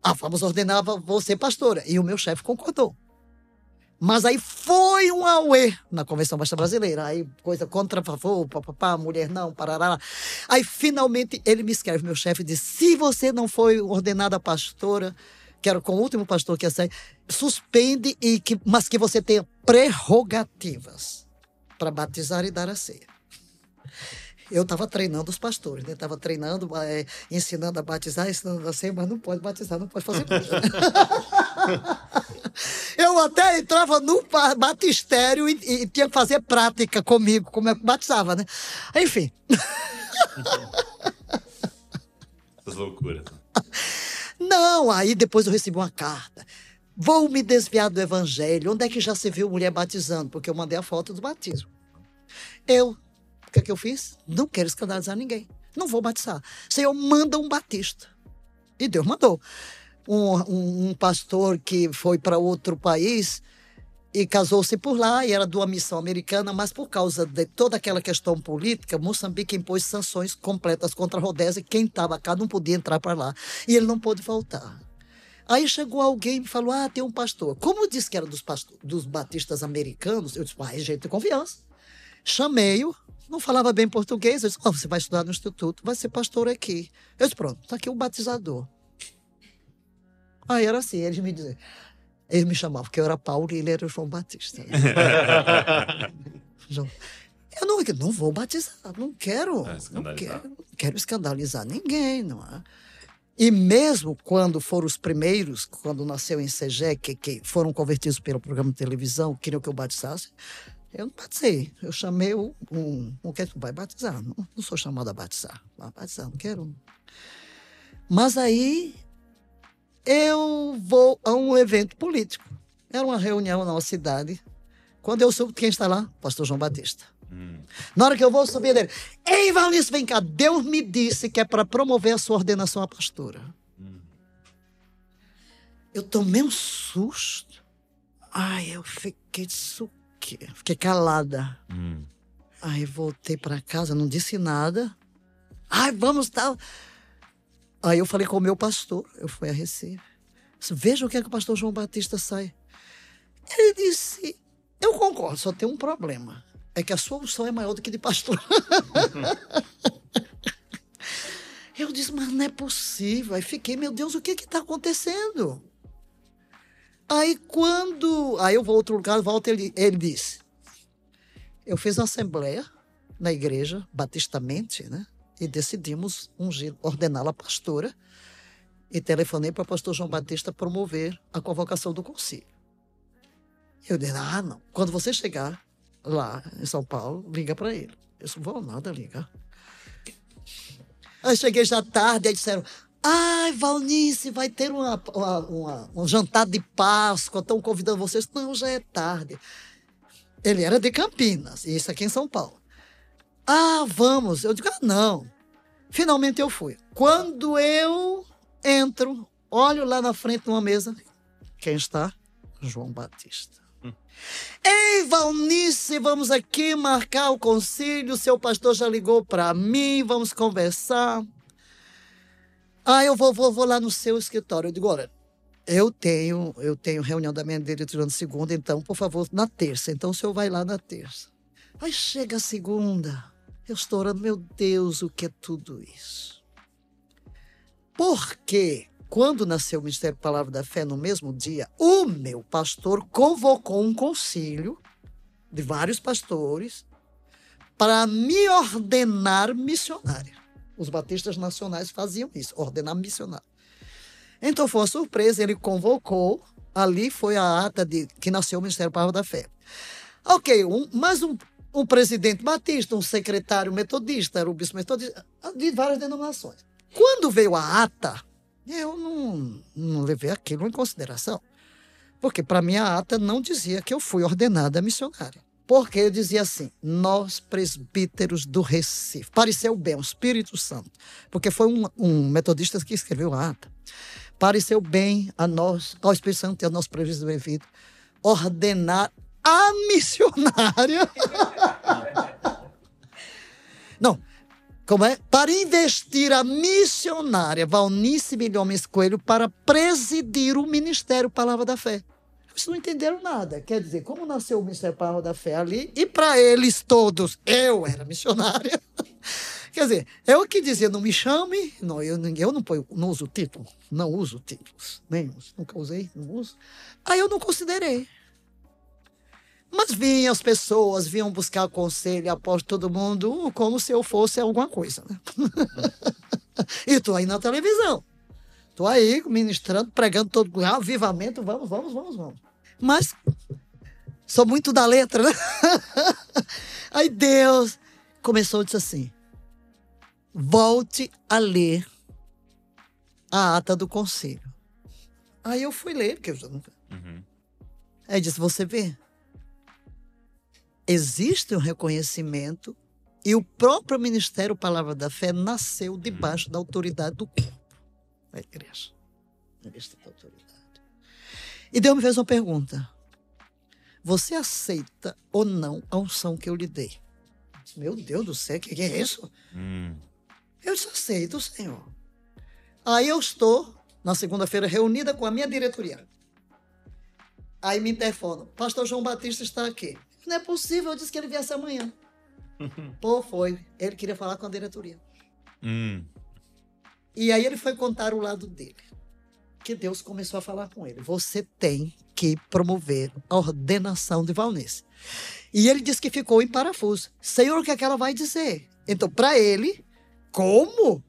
Ah, vamos ordenar você pastora. E o meu chefe concordou. Mas aí foi um auê na Convenção Basta Brasileira. Aí coisa contra favor, papapá, mulher não, parará. Aí finalmente ele me escreve, meu chefe, diz: se você não foi ordenada pastora, que era com o último pastor que ia sair, suspende, e que, mas que você tenha prerrogativas para batizar e dar a ceia eu estava treinando os pastores, né? Estava treinando, é, ensinando a batizar, ensinando a ser, mas não pode batizar, não pode fazer coisa. Né? eu até entrava no batistério e, e, tinha que fazer prática comigo, como é que batizava, né? Enfim. Essas loucuras. Não, aí depois eu recebi uma carta. Vou me desviar do evangelho. Onde é que já se viu mulher batizando? Porque eu mandei a foto do batismo. Eu o que, é que eu fiz? Não quero escandalizar ninguém. Não vou batizar. Senhor, manda um batista. E Deus mandou. Um, um, um pastor que foi para outro país e casou-se por lá e era de uma missão americana, mas por causa de toda aquela questão política, Moçambique impôs sanções completas contra a e quem estava cá não podia entrar para lá. E ele não pôde voltar. Aí chegou alguém e me falou: Ah, tem um pastor. Como disse que era dos, pastor, dos batistas americanos, eu disse: Ah, gente de confiança. Chamei-o, não falava bem português. Eu disse, oh, você vai estudar no instituto, vai ser pastor aqui. Eu disse, pronto, está aqui o batizador. Aí era assim, eles me diziam. Eles me chamavam, porque eu era Paulo e ele era João Batista. Eu não, não vou batizar, não quero. É não quero, não quero escandalizar ninguém, não é? E mesmo quando foram os primeiros, quando nasceu em Segé, que, que foram convertidos pelo programa de televisão, queriam que eu batizasse, eu não batizei. Eu chamei um. um, um que vai batizar. Não, não sou chamado a batizar. Vai batizar, não quero. Mas aí eu vou a um evento político. Era uma reunião na nossa cidade. Quando eu subo, quem está lá? Pastor João Batista. Hum. Na hora que eu vou subir dele, ei, Valnice, vem cá. Deus me disse que é para promover a sua ordenação à pastora. Hum. Eu tomei um susto. Ai, eu fiquei suco fiquei calada. Hum. Aí voltei para casa, não disse nada. Ai, vamos tal. Aí eu falei com o meu pastor, eu fui a Recife. Veja o que é que o pastor João Batista sai. Ele disse: Eu concordo, só tem um problema. É que a sua unção é maior do que de pastor. eu disse, mas não é possível. Aí fiquei, meu Deus, o que está acontecendo? Aí quando. Aí eu vou a outro lugar, volta, ele, ele disse. Eu fiz uma assembleia na igreja, batistamente, né? E decidimos ungir, ordená-la pastora. E telefonei para o pastor João Batista promover a convocação do concílio. Eu disse: ah, não. Quando você chegar lá em São Paulo, liga para ele. Eu não vou nada ligar. Aí cheguei já tarde, aí disseram: Ai, Valnice, vai ter uma, uma, uma, um jantar de Páscoa, estão convidando vocês. Não, já é tarde. Ele era de Campinas, isso aqui em São Paulo. Ah, vamos. Eu digo, ah, não. Finalmente eu fui. Quando eu entro, olho lá na frente de uma mesa, quem está? João Batista. Hum. Ei, Valnice, vamos aqui marcar o concílio. Seu pastor já ligou para mim, vamos conversar. Ah, eu vou, vou, vou lá no seu escritório. Eu digo, olha, eu tenho, eu tenho reunião da minha diretoria na segunda, então, por favor, na terça. Então, o senhor vai lá na terça. Aí chega a segunda. Eu estou orando, meu Deus, o que é tudo isso? Porque quando nasceu o Ministério Palavra da Fé no mesmo dia, o meu pastor convocou um concílio de vários pastores para me ordenar missionária. Os batistas nacionais faziam isso, ordenar missionário. Então foi uma surpresa, ele convocou, ali foi a ata de que nasceu o Ministério Palavra da Fé. Ok, um, mais um um presidente batista, um secretário metodista, era o bispo metodista, de várias denominações. Quando veio a ata, eu não, não levei aquilo em consideração. Porque para mim a ata não dizia que eu fui ordenada missionária. Porque eu dizia assim, nós presbíteros do Recife. Pareceu bem, o Espírito Santo. Porque foi um, um metodista que escreveu a ata. Pareceu bem a nós, ao Espírito Santo e ao nosso devido, ordenar a missionária. Não, como é? Para investir a missionária Valnice Milhões Coelho para presidir o Ministério Palavra da Fé. Eles não entenderam nada. Quer dizer, como nasceu o Ministério Palavra da Fé ali, e para eles todos, eu era missionária. Quer dizer, eu que dizia, não me chame, não, eu, eu não, ponho, não uso título, não uso títulos, nem uso, nunca usei, não uso. Aí eu não considerei. Mas vinham as pessoas, vinham buscar conselho após todo mundo, como se eu fosse alguma coisa. Né? e estou aí na televisão. Estou aí ministrando, pregando todo mundo, avivamento, vamos, vamos, vamos, vamos. Mas sou muito da letra, né? Aí Deus começou a dizer assim: volte a ler a ata do conselho. Aí eu fui ler, porque eu já nunca. Uhum. Aí disse: você vê, existe um reconhecimento e o próprio Ministério Palavra da Fé nasceu debaixo da autoridade do da igreja. Ministério da autoridade. E Deus me fez uma pergunta. Você aceita ou não a unção que eu lhe dei? Meu Deus do céu, o que, que, é isso? Hum. Eu disse, aceito, Senhor. Aí eu estou, na segunda-feira, reunida com a minha diretoria. Aí me interfonam. Pastor João Batista está aqui. Não é possível, eu disse que ele viesse amanhã. Pô, foi. Ele queria falar com a diretoria. Hum. E aí ele foi contar o lado dele. Que Deus começou a falar com ele. Você tem que promover a ordenação de Valnice. E ele disse que ficou em parafuso. Senhor, o que é que ela vai dizer? Então, para ele, como?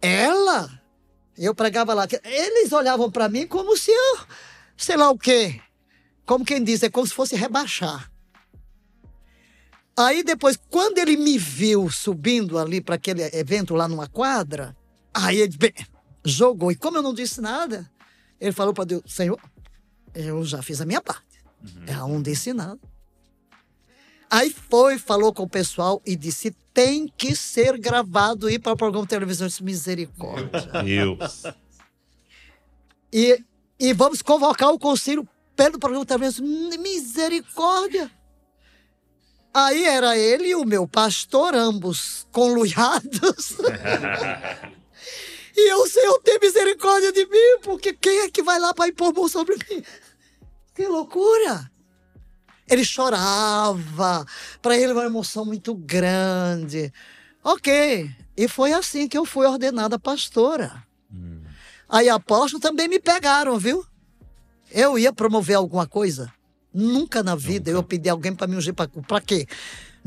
Ela? Eu pregava lá. Eles olhavam para mim como se eu, sei lá o quê. Como quem diz, é como se fosse rebaixar. Aí depois, quando ele me viu subindo ali para aquele evento lá numa quadra, aí ele bem, jogou. E como eu não disse nada, ele falou para Deus: Senhor, eu já fiz a minha parte. Uhum. É um disse nada. Aí foi, falou com o pessoal e disse: tem que ser gravado e para o programa de televisão. de misericórdia. Deus. E, e vamos convocar o conselho pelo programa de televisão. Misericórdia. Aí era ele e o meu pastor, ambos conluiados. e o Senhor tem misericórdia de mim, porque quem é que vai lá para impor mão sobre mim? Que loucura! Ele chorava, para ele uma emoção muito grande. Ok, e foi assim que eu fui ordenada pastora. Hum. Aí apóstolo também me pegaram, viu? Eu ia promover alguma coisa. Nunca na vida Nunca. eu pedi alguém para me ungir para quê?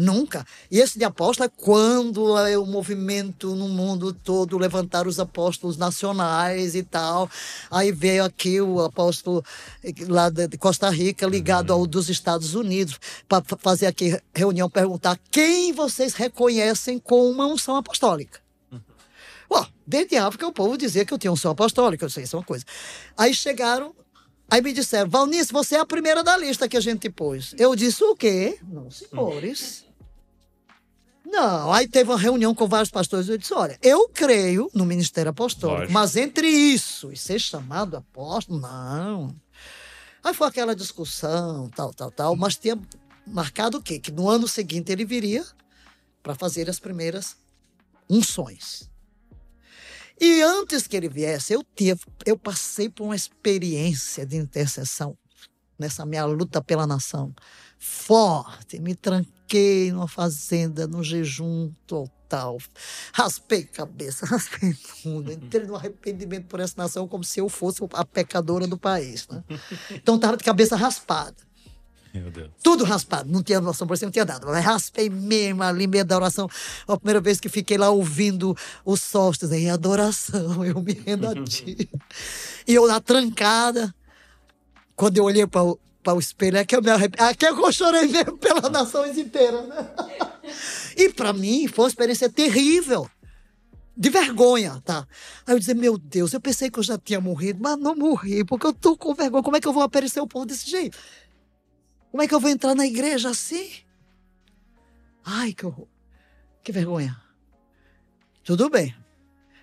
Nunca. E esse de apóstolo é quando é o movimento no mundo todo levantar os apóstolos nacionais e tal. Aí veio aqui o apóstolo eh, lá de Costa Rica, ligado uhum. ao dos Estados Unidos, para fazer aqui reunião, perguntar quem vocês reconhecem com uma unção apostólica. Bom, desde a África o povo dizia que eu tinha unção apostólica, eu sei, isso é uma coisa. Aí chegaram Aí me disseram, Valnice, você é a primeira da lista que a gente pôs. Eu disse, o quê? Não, senhores. Não, aí teve uma reunião com vários pastores. Eu disse: olha, eu creio no ministério apostólico, Lógico. mas entre isso e ser chamado apóstolo, não. Aí foi aquela discussão, tal, tal, tal, mas tinha marcado o quê? Que no ano seguinte ele viria para fazer as primeiras unções. E antes que ele viesse, eu, tive, eu passei por uma experiência de intercessão nessa minha luta pela nação. Forte, me tranquei numa fazenda, no jejum total. Raspei cabeça, raspei tudo. Entrei no arrependimento por essa nação como se eu fosse a pecadora do país. Né? Então estava de cabeça raspada. Meu Deus. Tudo raspado, não tinha noção por cima, não tinha nada. Mas raspei mesmo ali, meio da oração. A primeira vez que fiquei lá ouvindo os sócios, em adoração, eu me rendo a ti. e eu lá trancada, quando eu olhei para para o espelho, é que eu me arrependi. Aqui é eu chorei mesmo pelas nações inteiras, né? E para mim foi uma experiência terrível. De vergonha, tá? Aí eu dizia, meu Deus, eu pensei que eu já tinha morrido, mas não morri, porque eu tô com vergonha. Como é que eu vou aparecer o povo desse jeito? Como é que eu vou entrar na igreja assim? Ai, que horror. Que vergonha. Tudo bem.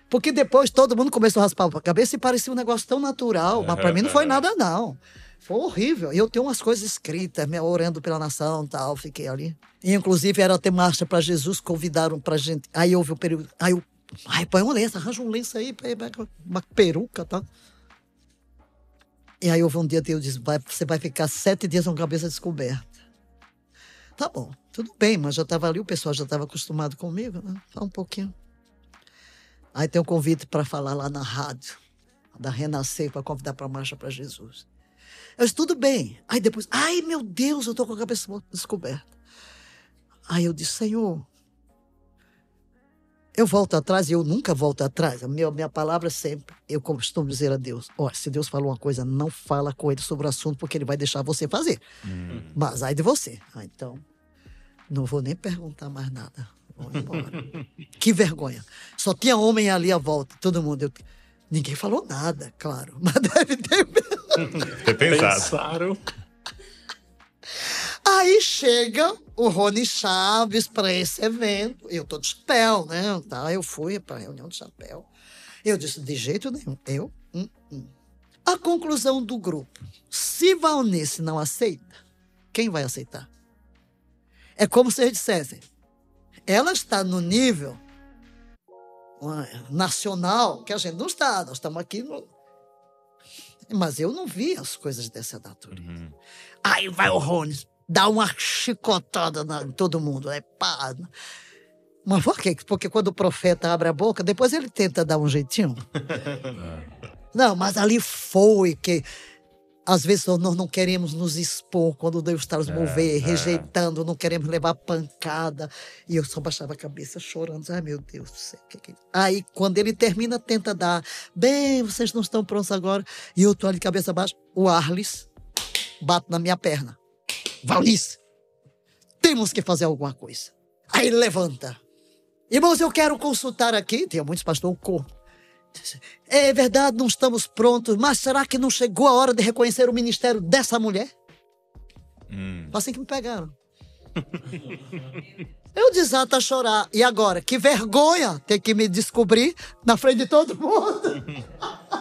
Porque depois todo mundo começou a raspar a cabeça e parecia um negócio tão natural. Mas para mim não foi nada, não. Foi horrível. E eu tenho umas coisas escritas, me orando pela nação e tal. Fiquei ali. E, inclusive, era ter marcha para Jesus, convidaram pra gente. Aí houve o período. Aí eu. Ai, põe um lenço, arranja um lenço aí, uma peruca tá? E aí houve um dia Deus disse: vai, você vai ficar sete dias com a cabeça descoberta. Tá bom, tudo bem, mas já estava ali, o pessoal já estava acostumado comigo, né? Só um pouquinho. Aí tem um convite para falar lá na rádio, da Renascer, para convidar para a Marcha para Jesus. Eu disse, tudo bem. Aí depois, ai meu Deus, eu estou com a cabeça descoberta. Aí eu disse, Senhor, eu volto atrás e eu nunca volto atrás. A minha, minha palavra é sempre, eu costumo dizer a Deus: olha, se Deus falou uma coisa, não fala com ele sobre o assunto, porque ele vai deixar você fazer. Hum. Mas aí de você. Ah, então, não vou nem perguntar mais nada. Vou embora. que vergonha. Só tinha homem ali à volta, todo mundo. Eu, ninguém falou nada, claro. Mas deve ter. ter pensado. Pensaram. Aí chega o Rony Chaves para esse evento. Eu tô de chapéu, né? Tá, eu fui para a reunião de chapéu. Eu disse, de jeito nenhum. Eu? Hum, hum. A conclusão do grupo. Se Valnice não aceita, quem vai aceitar? É como se eles dissessem. Ela está no nível nacional que a gente não está. Nós estamos aqui no... Mas eu não vi as coisas dessa natureza. Uhum. Aí vai o Rony dá uma chicotada em todo mundo. É pá. Mas por quê? Porque quando o profeta abre a boca, depois ele tenta dar um jeitinho. não, mas ali foi que às vezes nós não queremos nos expor quando Deus está nos mover, é, é. rejeitando, é. não queremos levar pancada. E eu só baixava a cabeça chorando. Ai, meu Deus do céu. Que que... Aí, quando ele termina, tenta dar. Bem, vocês não estão prontos agora. E eu tô ali de cabeça baixa. O Arles bate na minha perna. Valnice, temos que fazer alguma coisa. Aí ele levanta. Irmãos, eu quero consultar aqui. Tem muitos pastores corpo. É verdade, não estamos prontos, mas será que não chegou a hora de reconhecer o ministério dessa mulher? Hum. Assim que me pegaram. Eu desato a chorar. E agora? Que vergonha ter que me descobrir na frente de todo mundo.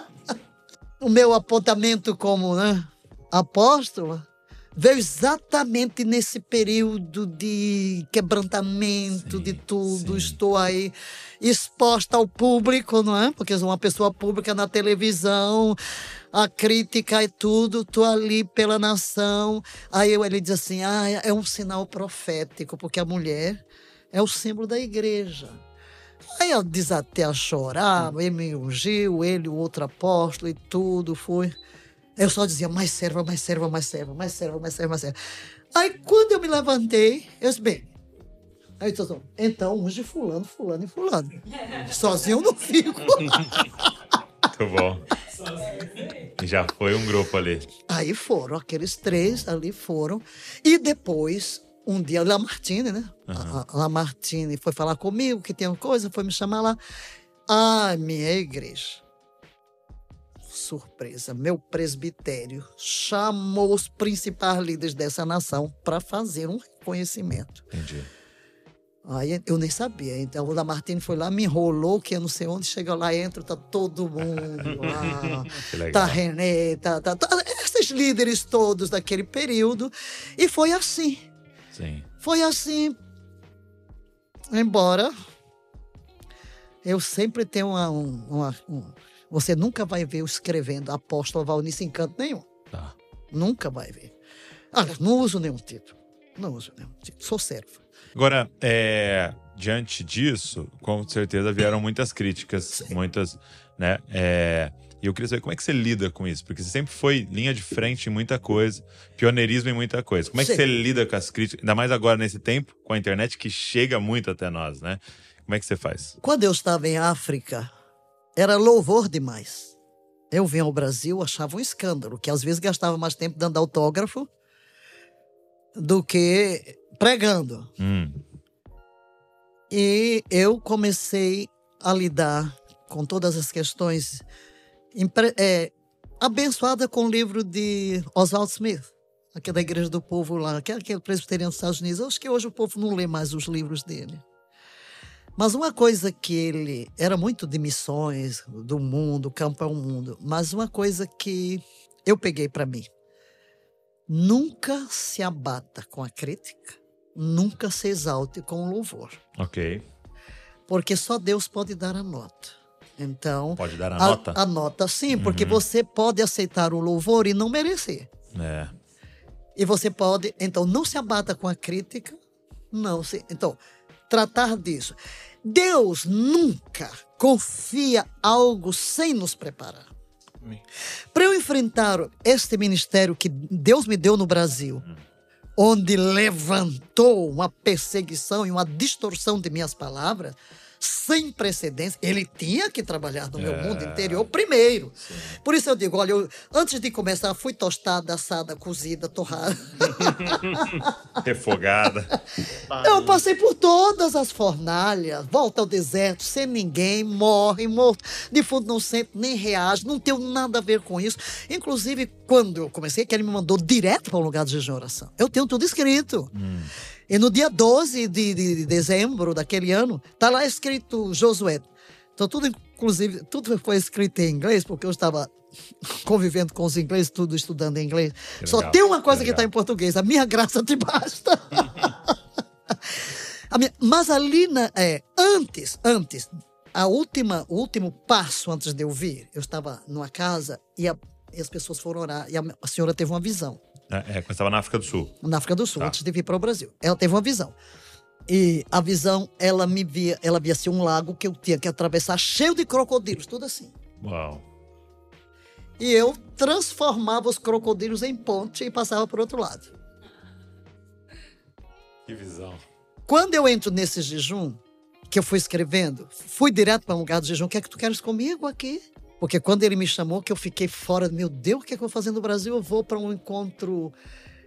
o meu apontamento como né, apóstolo veio exatamente nesse período de quebrantamento sim, de tudo. Sim. Estou aí exposta ao público, não é? Porque sou uma pessoa pública na televisão, a crítica e tudo. Estou ali pela nação. Aí ele diz assim: ah, é um sinal profético, porque a mulher é o símbolo da igreja. Aí eu desatei a chorar, ele me ungiu, ele, o outro apóstolo e tudo, foi. Eu só dizia, mais serva, mais serva, mais serva, mais serva, mais serva, mais serva. Aí quando eu me levantei, eu disse, bem, Aí disse, assim, então unge fulano, fulano e fulano. Sozinho eu não fico. Muito bom. Já foi um grupo ali. Aí foram, aqueles três ali foram. E depois, um dia, Lamartine, né? Uhum. A Lamartine foi falar comigo que tem uma coisa, foi me chamar lá. Ah, minha igreja surpresa, meu presbitério chamou os principais líderes dessa nação para fazer um reconhecimento. Entendi. Aí eu nem sabia. Então o Lamartine foi lá, me enrolou, que eu não sei onde, chega lá, entra, tá todo mundo lá. tá René, tá, tá, tá, esses líderes todos daquele período. E foi assim. Sim. Foi assim. Embora eu sempre tenho uma, uma, uma você nunca vai ver eu escrevendo apóstolo Valnice em canto nenhum. Tá. Nunca vai ver. Olha, não uso nenhum título. Não uso nenhum título. Sou servo. Agora, é, diante disso, com certeza vieram muitas críticas, Sim. muitas, né? É, e eu queria saber como é que você lida com isso, porque você sempre foi linha de frente em muita coisa, pioneirismo em muita coisa. Como é que Sim. você lida com as críticas, ainda mais agora nesse tempo, com a internet que chega muito até nós, né? Como é que você faz? Quando eu estava em África, era louvor demais. eu vinha ao Brasil, achava um escândalo, que às vezes gastava mais tempo dando autógrafo do que pregando. Hum. E eu comecei a lidar com todas as questões, é, abençoada com o livro de Oswald Smith, aquele da Igreja do Povo lá, que é aquele presbiteriano dos Estados Unidos. Acho que hoje o povo não lê mais os livros dele. Mas uma coisa que ele era muito de missões, do mundo, campo é o mundo, mas uma coisa que eu peguei para mim. Nunca se abata com a crítica, nunca se exalte com o louvor, Ok. porque só Deus pode dar a nota. Então, Pode dar a, a, nota? a nota sim, porque Uhum. você pode aceitar o louvor e não merecer. É. E você pode, então, não se abata com a crítica, não se. Então, tratar disso. Deus nunca confia algo sem nos preparar. Para eu enfrentar este ministério que Deus me deu no Brasil, onde levantou uma perseguição e uma distorção de minhas palavras, sem precedentes, ele tinha que trabalhar no meu É. mundo interior primeiro. Por isso eu digo, olha, eu, antes de começar, fui tostada, assada, cozida, torrada. Refogada. Eu passei por todas as fornalhas, volta ao deserto, sem ninguém, morre, morto, de fundo não sente, nem reage, não tenho nada a ver com isso. Inclusive, quando eu comecei, que ele me mandou direto para um lugar de jejum e oração. Eu tenho tudo escrito. E no dia 12 de, de- de dezembro daquele ano, tá lá escrito Josué. Então, tudo, inclusive, tudo foi escrito em inglês, porque eu estava convivendo com os ingleses, tudo estudando em inglês. Que Só legal, tem uma coisa que está em português: a minha graça te basta. A minha- mas ali, na, é, antes, antes, a última, o último passo antes de eu vir, eu estava numa casa e, a- e as pessoas foram orar e a, a senhora teve uma visão É, é, quando estava na África do Sul. na África do Sul, Tá. antes de vir para o Brasil. Ela teve uma visão. E a visão, ela me via, ela via assim um lago que eu tinha que atravessar cheio de crocodilos, tudo assim. Uau. E eu transformava os crocodilos em ponte e passava para o outro lado. Que visão. Quando eu entro nesse jejum, que eu fui escrevendo, fui direto para um lugar do jejum, o que é que tu queres comigo aqui? Porque quando ele me chamou, que eu fiquei fora, meu Deus, o que é que eu vou fazer no Brasil? Eu vou para um encontro,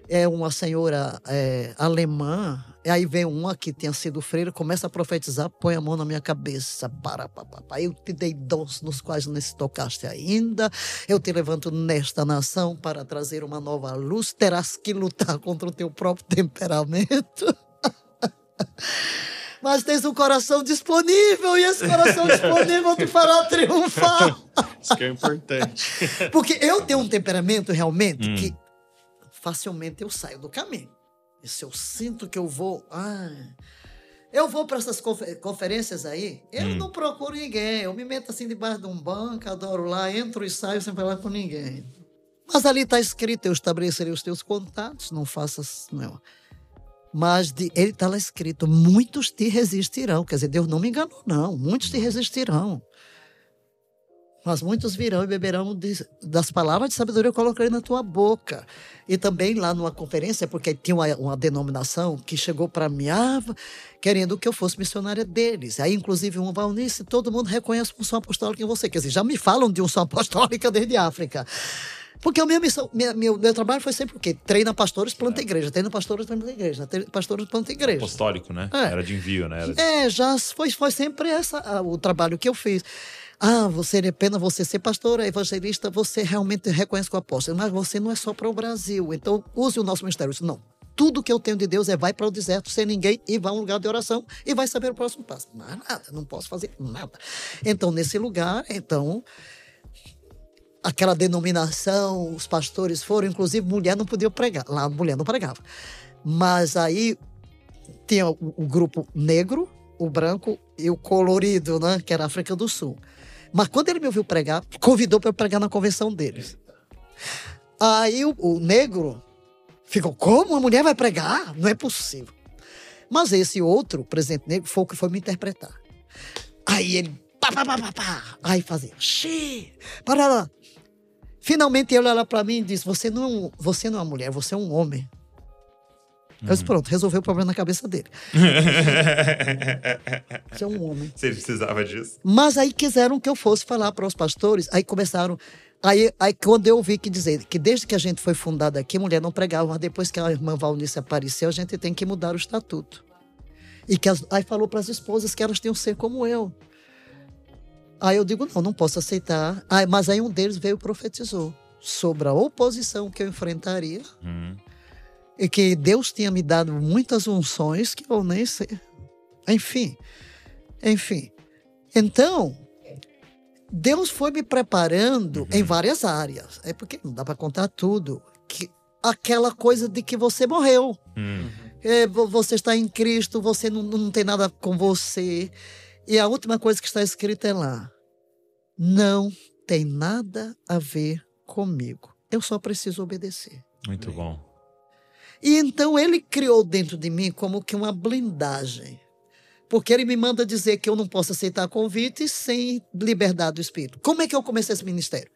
é uma senhora é, alemã, e aí vem uma que tinha sido freira, começa a profetizar, põe a mão na minha cabeça, para, para, para, eu te dei dons nos quais não se tocaste ainda, eu te levanto nesta nação para trazer uma nova luz, terás que lutar contra o teu próprio temperamento. Mas tens um coração disponível e esse coração disponível te fará triunfar. Isso que é importante. Porque eu tenho um temperamento realmente Hum. que facilmente eu saio do caminho. E se eu sinto que eu vou. Ah, eu vou para essas confe- conferências aí, eu Hum. não procuro ninguém. Eu me meto assim debaixo de um banco, adoro lá, entro e saio sem falar com ninguém. Mas ali está escrito: eu estabelecerei os teus contatos, não faças. Não. Mas de, ele está lá escrito: muitos te resistirão. Quer dizer, Deus não me enganou, não. Muitos te resistirão. Mas muitos virão e beberão de- das palavras de sabedoria que eu colocarei na tua boca. E também lá numa conferência, porque tinha uma, uma denominação que chegou para mim, ah, querendo que eu fosse missionária deles. Aí, inclusive, um Valnice, todo mundo reconhece a unção apostólica em você. Quer dizer, já me falam de unção apostólica desde a África. Porque a minha missão, minha- meu, meu trabalho foi sempre o quê? Treina pastores, planta igreja. Treina pastores, planta igreja. Treina pastores, planta igreja. Apostólico, né? É. Era de envio, né? Era... É, já foi, foi sempre essa o trabalho que eu fiz. Ah, você é pena você ser pastora, evangelista, você realmente reconhece o apóstolo, mas você não é só para o Brasil. Então, use o nosso ministério. Isso Não. Tudo que eu tenho de Deus é vai para o deserto sem ninguém e vai a um lugar de oração e vai saber o próximo passo. Mas nada, não posso fazer nada. Então, nesse lugar, então, aquela denominação, os pastores foram, inclusive mulher não podia pregar. Lá a mulher não pregava. Mas aí tinha o, o grupo negro, o branco e o colorido, né? Que era a África do Sul. Mas quando ele me ouviu pregar, convidou para eu pregar na convenção deles. Aí o, o negro ficou, como uma mulher vai pregar? Não é possível. Mas esse outro, presidente negro, foi o que foi me interpretar. Aí ele, pá, pá, pá, pá, pá. Aí fazia, para lá. Finalmente ele olha para mim e diz, você não, é um- você não é uma mulher, você é um homem. Eu disse, pronto, resolveu o problema na cabeça dele. Você é um homem. Você precisava disso. Mas aí quiseram que eu fosse falar para os pastores, aí começaram. Aí, aí quando eu vi que dizer que desde que a gente foi fundada aqui, mulher não pregava, mas depois que a irmã Valnice apareceu, a gente tem que mudar o estatuto. E que as, aí falou para as esposas que elas tinham que ser como eu. Aí eu digo, não, não posso aceitar. Aí, mas aí um deles veio e profetizou sobre a oposição que eu enfrentaria. Hum. E que Deus tinha me dado muitas unções que eu nem sei. Enfim, enfim. Então, Deus foi me preparando em várias áreas. É porque não dá para contar tudo. Que, aquela coisa de que você morreu. Hum. É, vo- você está em Cristo, você não, não tem nada com você. E a última coisa que está escrita é lá: não tem nada a ver comigo. Eu só preciso obedecer. Muito bom. E então ele criou dentro de mim como que uma blindagem. Porque ele me manda dizer que eu não posso aceitar convites sem liberdade do espírito. Como é que eu comecei esse ministério?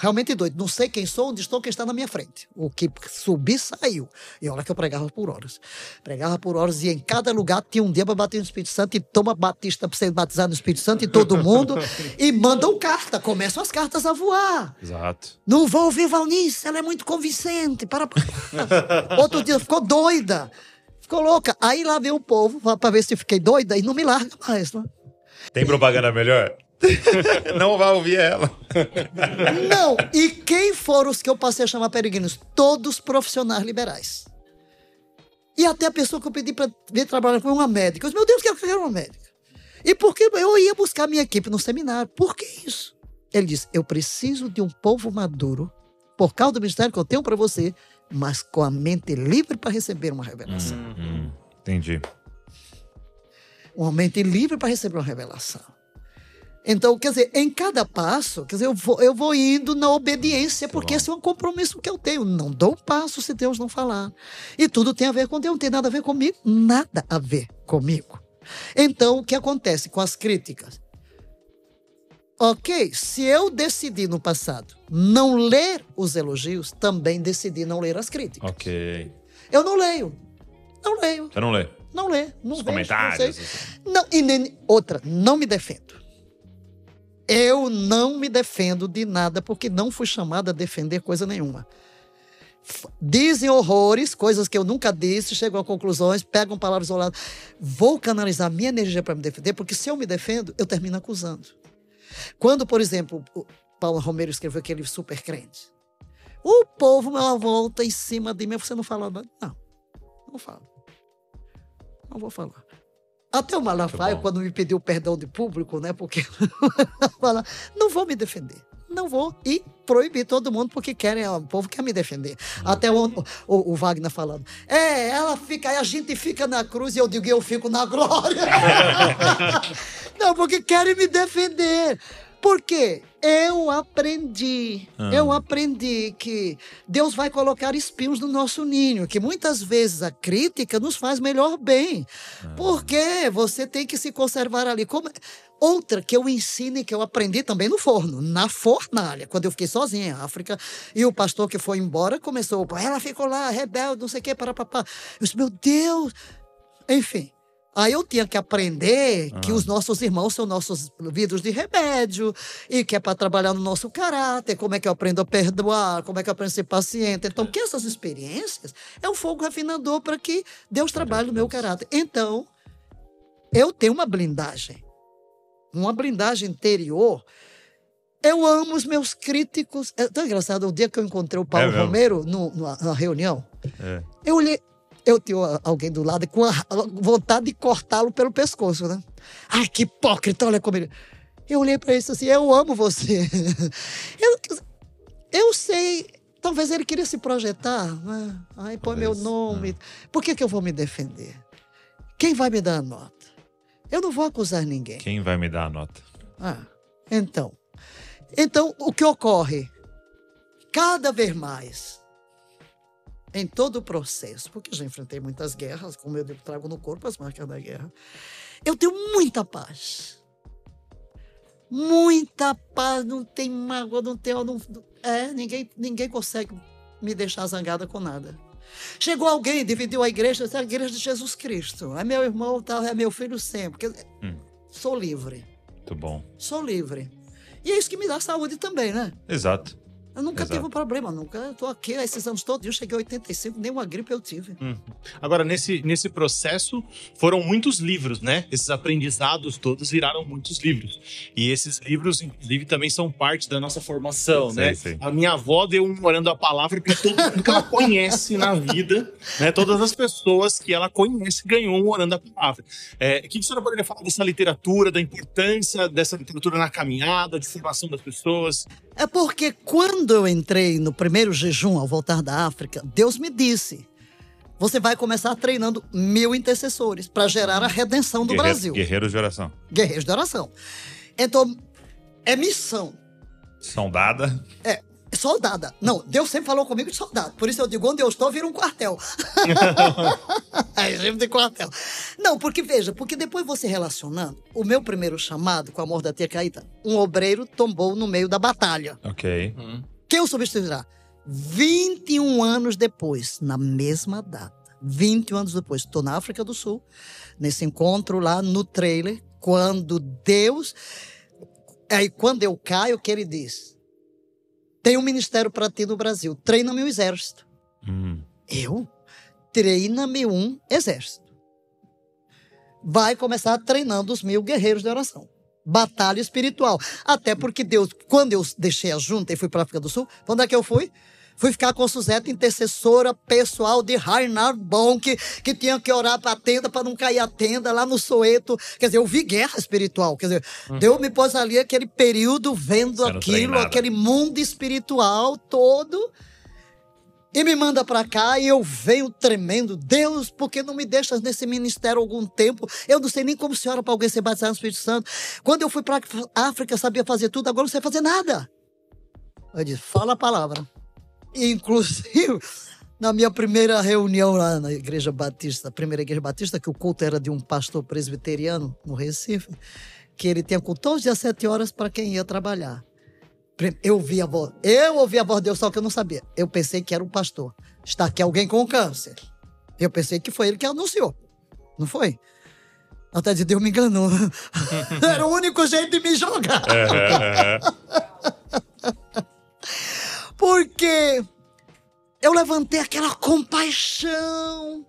Realmente doido. Não sei quem sou, onde estou, quem está na minha frente. O que subir, saiu. E olha que eu pregava por horas. Pregava por horas e em cada lugar tinha um dia para bater no Espírito Santo e toma batista para ser batizado no Espírito Santo e todo mundo. e mandam carta. Começam as cartas a voar. Exato. Não vou ouvir Valnice, ela é muito convincente. Para, para. Outro dia ficou doida. Ficou louca. Aí lá veio o povo para ver se fiquei doida e não me larga mais. Né? Tem propaganda melhor? não vai ouvir ela. Não. E quem foram os que eu passei a chamar peregrinos? Todos profissionais liberais. E até a pessoa que eu pedi para vir trabalhar foi uma médica. Eu disse, meu Deus, eu quero uma médica. E por que eu ia buscar minha equipe no seminário? Por que isso? Ele disse: Eu preciso de um povo maduro, por causa do ministério que eu tenho para você, mas com a mente livre para receber uma revelação. Hum, entendi. Uma mente livre para receber uma revelação. Então, quer dizer, em cada passo, quer dizer, eu vou, eu vou indo na obediência, porque esse é um compromisso que eu tenho. Não dou um passo se Deus não falar. E tudo tem a ver com Deus, não tem nada a ver comigo. Nada a ver comigo. Então, o que acontece com as críticas? Ok, se eu decidi no passado não ler os elogios, também decidi não ler as críticas. Ok. Eu não leio. Não leio. Você não lê? Não lê. Não Os vejo, comentários. Não, assim. Não, e nem, outra, não me defendo. Eu não me defendo de nada porque não fui chamada a defender coisa nenhuma. Dizem horrores, coisas que eu nunca disse, chegam a conclusões, pegam palavras isoladas. Vou canalizar minha energia para me defender, porque se eu me defendo, eu termino acusando. Quando, por exemplo, Paulo Romero escreveu aquele super crente, o povo dá uma volta em cima de mim, você não fala nada? Não, não falo. Não vou falar. Até o Malafaia, quando me pediu perdão de público, né? Porque fala, não vou me defender. Não vou. E proibir todo mundo porque querem, o povo quer me defender. Até o, o, o Wagner falando. É, ela fica, a gente fica na cruz e eu digo, eu fico na glória. não, porque querem me defender. Por quê? Eu aprendi, Ah. eu aprendi que Deus vai colocar espinhos no nosso ninho, que muitas vezes a crítica nos faz melhor bem. Porque você tem que se conservar ali. Como... Outra que eu ensino e que eu aprendi também no forno, na fornalha, quando eu fiquei sozinha em África, e o pastor que foi embora começou, ela ficou lá, rebelde, não sei o quê, para papá. Eu disse, meu Deus! Enfim. Aí eu tinha que aprender que os nossos irmãos são nossos vidros de remédio e que é para trabalhar no nosso caráter, como é que eu aprendo a perdoar, como é que eu aprendo a ser paciente. Então, que essas experiências é um fogo refinador para que Deus trabalhe no meu caráter. Então, eu tenho uma blindagem, uma blindagem interior. Eu amo os meus críticos. É tão engraçado, o dia que eu encontrei o Paulo É? Romero no, numa, numa reunião, É. eu olhei, eu tinha alguém do lado com vontade de cortá-lo pelo pescoço, né? Ai, que hipócrita, olha como ele. Eu olhei para ele e disse assim: Eu amo você. Eu, eu sei, talvez ele queria se projetar, né? Ai, põe meu Talvez, nome. Por que, que eu vou me defender? Quem vai me dar a nota? Eu não vou acusar ninguém. Quem vai me dar a nota? Ah, então. Então, o que ocorre? Cada vez mais, em todo o processo, porque já enfrentei muitas guerras, como eu trago no corpo as marcas da guerra, eu tenho muita paz. Muita paz, não tem mágoa, não tem. Não, é, ninguém, ninguém consegue me deixar zangada com nada. Chegou alguém, dividiu a igreja, disse, a igreja de Jesus Cristo. É meu irmão, tal, é meu filho sempre. Hum. Sou livre. Muito bom. Sou livre. E é isso que me dá saúde também, né? Exato. Eu nunca Exato. tive um problema, nunca. Eu tô aqui esses anos todos, eu cheguei a 85, nenhuma gripe eu tive. Agora, nesse, nesse processo, foram muitos livros, né? Esses aprendizados todos viraram muitos livros. E esses livros, inclusive, também são parte da nossa formação, Sei, né? sei. A minha avó deu um orando a palavra para todo mundo que ela conhece na vida, né? Todas as pessoas que ela conhece ganhou um orando a palavra. É, o que que a senhora poderia falar dessa literatura, da importância dessa literatura na caminhada, de formação das pessoas? É porque quando eu entrei no primeiro jejum ao voltar da África, Deus me disse: você vai começar treinando mil intercessores para gerar a redenção do Guerreiro- Brasil. Guerreiros de oração. Guerreiros de oração. Então, é missão. São dada. É soldada. Não, Deus sempre falou comigo de soldado. Por isso eu digo, onde eu estou, vira um quartel. é regime de quartel. Não, porque veja, porque depois você relacionando, o meu primeiro chamado com a amor da tia Caíta, um obreiro tombou no meio da batalha. Ok. Quem o substituirá? 21 anos depois, na mesma data. 21 anos depois, estou na África do Sul, nesse encontro lá no trailer, quando Deus. Aí, quando eu caio, o que ele diz? Tem um ministério para ti no Brasil, treina-me um exército. Hum. Eu? Treina-me um exército. Vai começar treinando os mil guerreiros de oração. Batalha espiritual. Até porque Deus, quando eu deixei a junta e fui para a África do Sul, onde é que eu fui? Fui ficar com a Suzete, intercessora pessoal de Reinhard Bonk, que tinha que orar para a tenda para não cair a tenda lá no Soeto. Quer dizer, eu vi guerra espiritual. Quer dizer, Deus me pôs ali aquele período vendo Sendo aquilo, treinada. aquele mundo espiritual todo. E me manda pra cá e eu venho tremendo. Deus, por que não me deixas nesse ministério algum tempo? Eu não sei nem como se ora para alguém ser batizado no Espírito Santo. Quando eu fui pra África, sabia fazer tudo, agora não sei fazer nada. Eu disse, fala a palavra. E, inclusive, na minha primeira reunião lá na Igreja Batista, primeira Igreja Batista, que o culto era de um pastor presbiteriano no Recife, que ele tinha culto os dias sete horas para quem ia trabalhar. Eu ouvi a voz, eu ouvi a voz de Deus, só que eu não sabia. Eu pensei que era um pastor. Está aqui alguém com câncer. Eu pensei que foi ele que anunciou. Não foi? Até de Deus me enganou. era o único jeito de me jogar. É, Porque eu levantei aquela compaixão.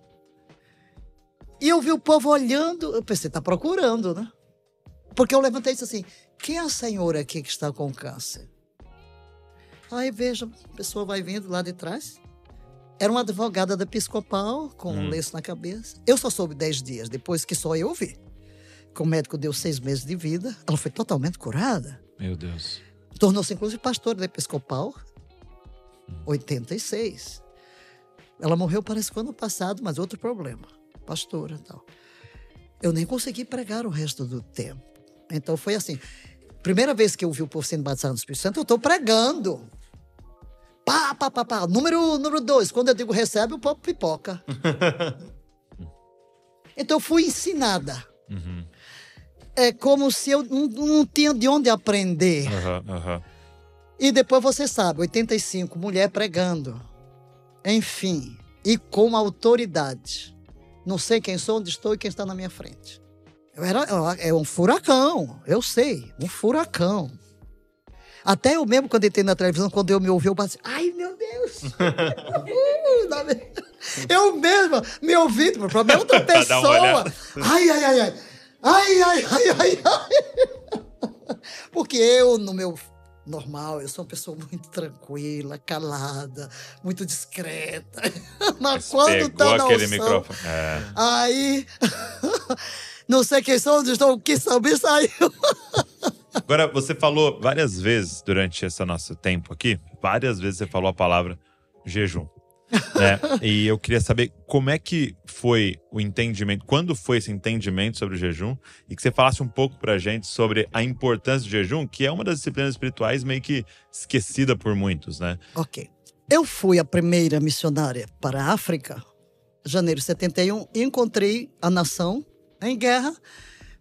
E eu vi o povo olhando. Eu pensei, tá procurando, né? Porque eu levantei e disse assim: quem é a senhora aqui que está com câncer? Aí veja, a pessoa vai vindo lá de trás. Era uma advogada da Episcopal, com um lenço na cabeça. Eu só soube dez dias, depois que só eu vi. Que o médico deu seis meses de vida. Ela foi totalmente curada. Meu Deus. Tornou-se inclusive pastora da Episcopal, 86. Ela morreu, parece que ano passado, mas outro problema. Pastora e tal. Eu nem consegui pregar o resto do tempo. Então foi assim. Primeira vez que eu vi o povo sendo batizado no Espírito Santo, eu estou pregando. Pá, pá, pá, pá. Número, número dois, quando eu digo recebe, o povo pipoca. então eu fui ensinada. É como se eu não, não tinha de onde aprender. Aham, aham. E depois você sabe, 85, mulher pregando. Enfim, e com autoridade. Não sei quem sou, onde estou e quem está na minha frente. Eu era, eu- é um furacão, eu sei, um furacão. Até eu mesmo, quando entrei na televisão, quando eu me ouvi, eu passei, ai meu Deus! Me- eu mesma me ouvi, o problema é outra pessoa. Ai, ai, ai, ai. Ai, ai, ai, ai, ai. Porque eu, no meu normal, eu sou uma pessoa muito tranquila, calada, muito discreta. Mas quando tá na aquele unção, microfone. É. aí... Não sei quem são, onde estou, que saber saiu. Agora, você falou várias vezes durante esse nosso tempo aqui, várias vezes você falou a palavra jejum. né? E eu queria saber como é que foi o entendimento, quando foi esse entendimento sobre o jejum, e que você falasse um pouco pra gente sobre a importância do jejum, que é uma das disciplinas espirituais meio que esquecida por muitos, né? Ok. Eu fui a primeira missionária para a África, janeiro de 71, e encontrei a nação em guerra,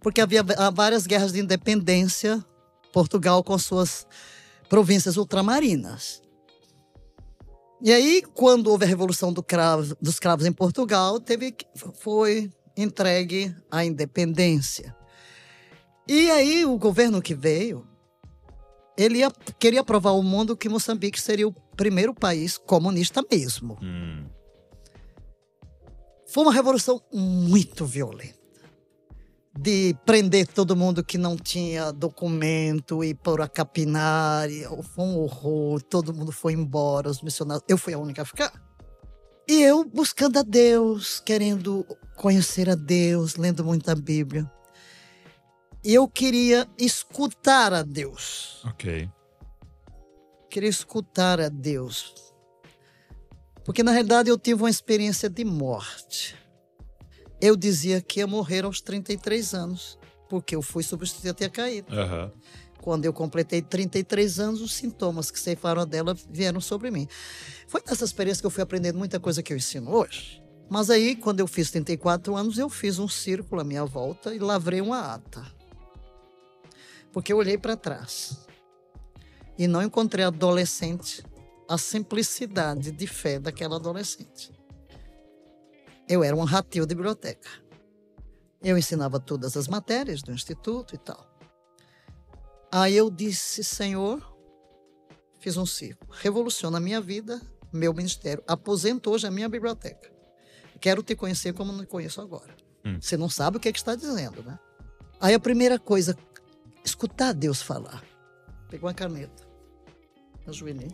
porque havia várias guerras de independência, Portugal com suas províncias ultramarinas. E aí, quando houve a Revolução do cravo, dos Cravos em Portugal, teve, foi entregue a independência. E aí, o governo que veio, ele ia, queria provar ao mundo que Moçambique seria o primeiro país comunista mesmo. Hum. Foi uma revolução muito violenta. De prender todo mundo que não tinha documento e pôr a capinar. e Foi um horror. Todo mundo foi embora, os missionários. Eu fui a única a ficar. E eu buscando a Deus, querendo conhecer a Deus, lendo muita Bíblia. E eu queria escutar a Deus. Ok. Queria escutar a Deus. Porque na realidade eu tive uma experiência de morte. Eu dizia que ia morrer aos 33 anos, porque eu fui substituído a ter caído. Aham. Quando eu completei 33 anos, os sintomas que ceifaram dela vieram sobre mim. Foi nessa experiência que eu fui aprendendo muita coisa que eu ensino hoje. Mas aí, quando eu fiz 34 anos, eu fiz um círculo à minha volta e lavrei uma ata. Porque eu olhei para trás e não encontrei adolescente a simplicidade de fé daquela adolescente. Eu era um ratil de biblioteca. Eu ensinava todas as matérias do instituto e tal. Aí eu disse, Senhor, fiz um círculo, revoluciona a minha vida, meu ministério, aposento hoje a minha biblioteca. Quero te conhecer como não conheço agora. Hum. Você não sabe o que, é que está dizendo, né? Aí a primeira coisa, escutar Deus falar. Pegou uma caneta, ajoelhei.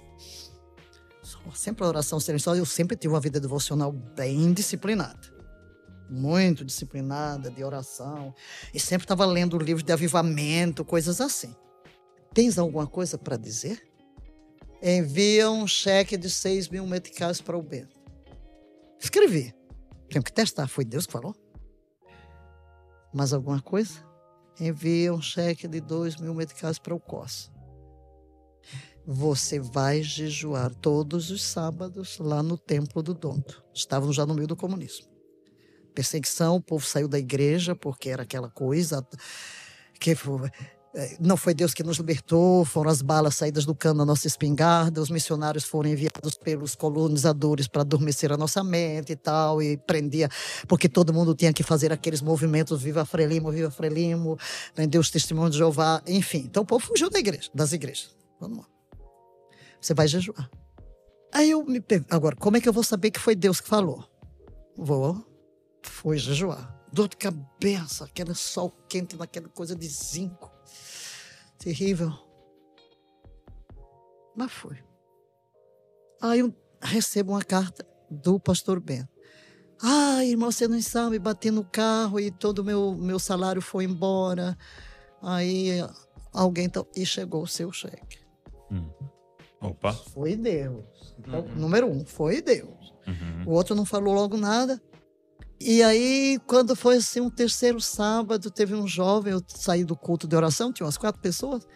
Sempre a oração silenciosa, eu sempre tive uma vida devocional bem disciplinada. Muito disciplinada, de oração. E sempre estava lendo livros de avivamento, coisas assim. Tens alguma coisa para dizer? Envia um cheque de 6 mil meticais para o Bento. Escrevi. Tenho que testar. Foi Deus que falou? Mais alguma coisa? Envia um cheque de 2 mil meticais para o Costa. Você vai jejuar todos os sábados lá no templo do Donto. Estavam já no meio do comunismo. Perseguição, o povo saiu da igreja porque era aquela coisa que eh, não foi Deus que nos libertou, foram as balas saídas do cano da nossa espingarda, os missionários foram enviados pelos colonizadores para adormecer a nossa mente e tal, e prendia, porque todo mundo tinha que fazer aqueles movimentos, viva Frelimo, viva Frelimo, prender os testemunhos de Jeová, enfim. Então o povo fugiu da igreja, das igrejas. Vamos lá. Você vai jejuar. Aí eu me agora, como é que eu vou saber que foi Deus que falou? Vou, fui jejuar. Dor de cabeça, aquele sol quente naquela coisa de zinco. Terrível. Mas fui. Aí eu recebo uma carta do pastor Ben. Ah, irmão, você não sabe, bati no carro e todo o meu, meu salário foi embora. Aí alguém. tá- E chegou o seu cheque. Opa. Foi Deus. Então, número um, foi Deus. Uhum. O outro não falou logo nada. E aí, quando foi assim, um terceiro sábado, teve um jovem, eu saí do culto de oração, tinha umas quatro pessoas,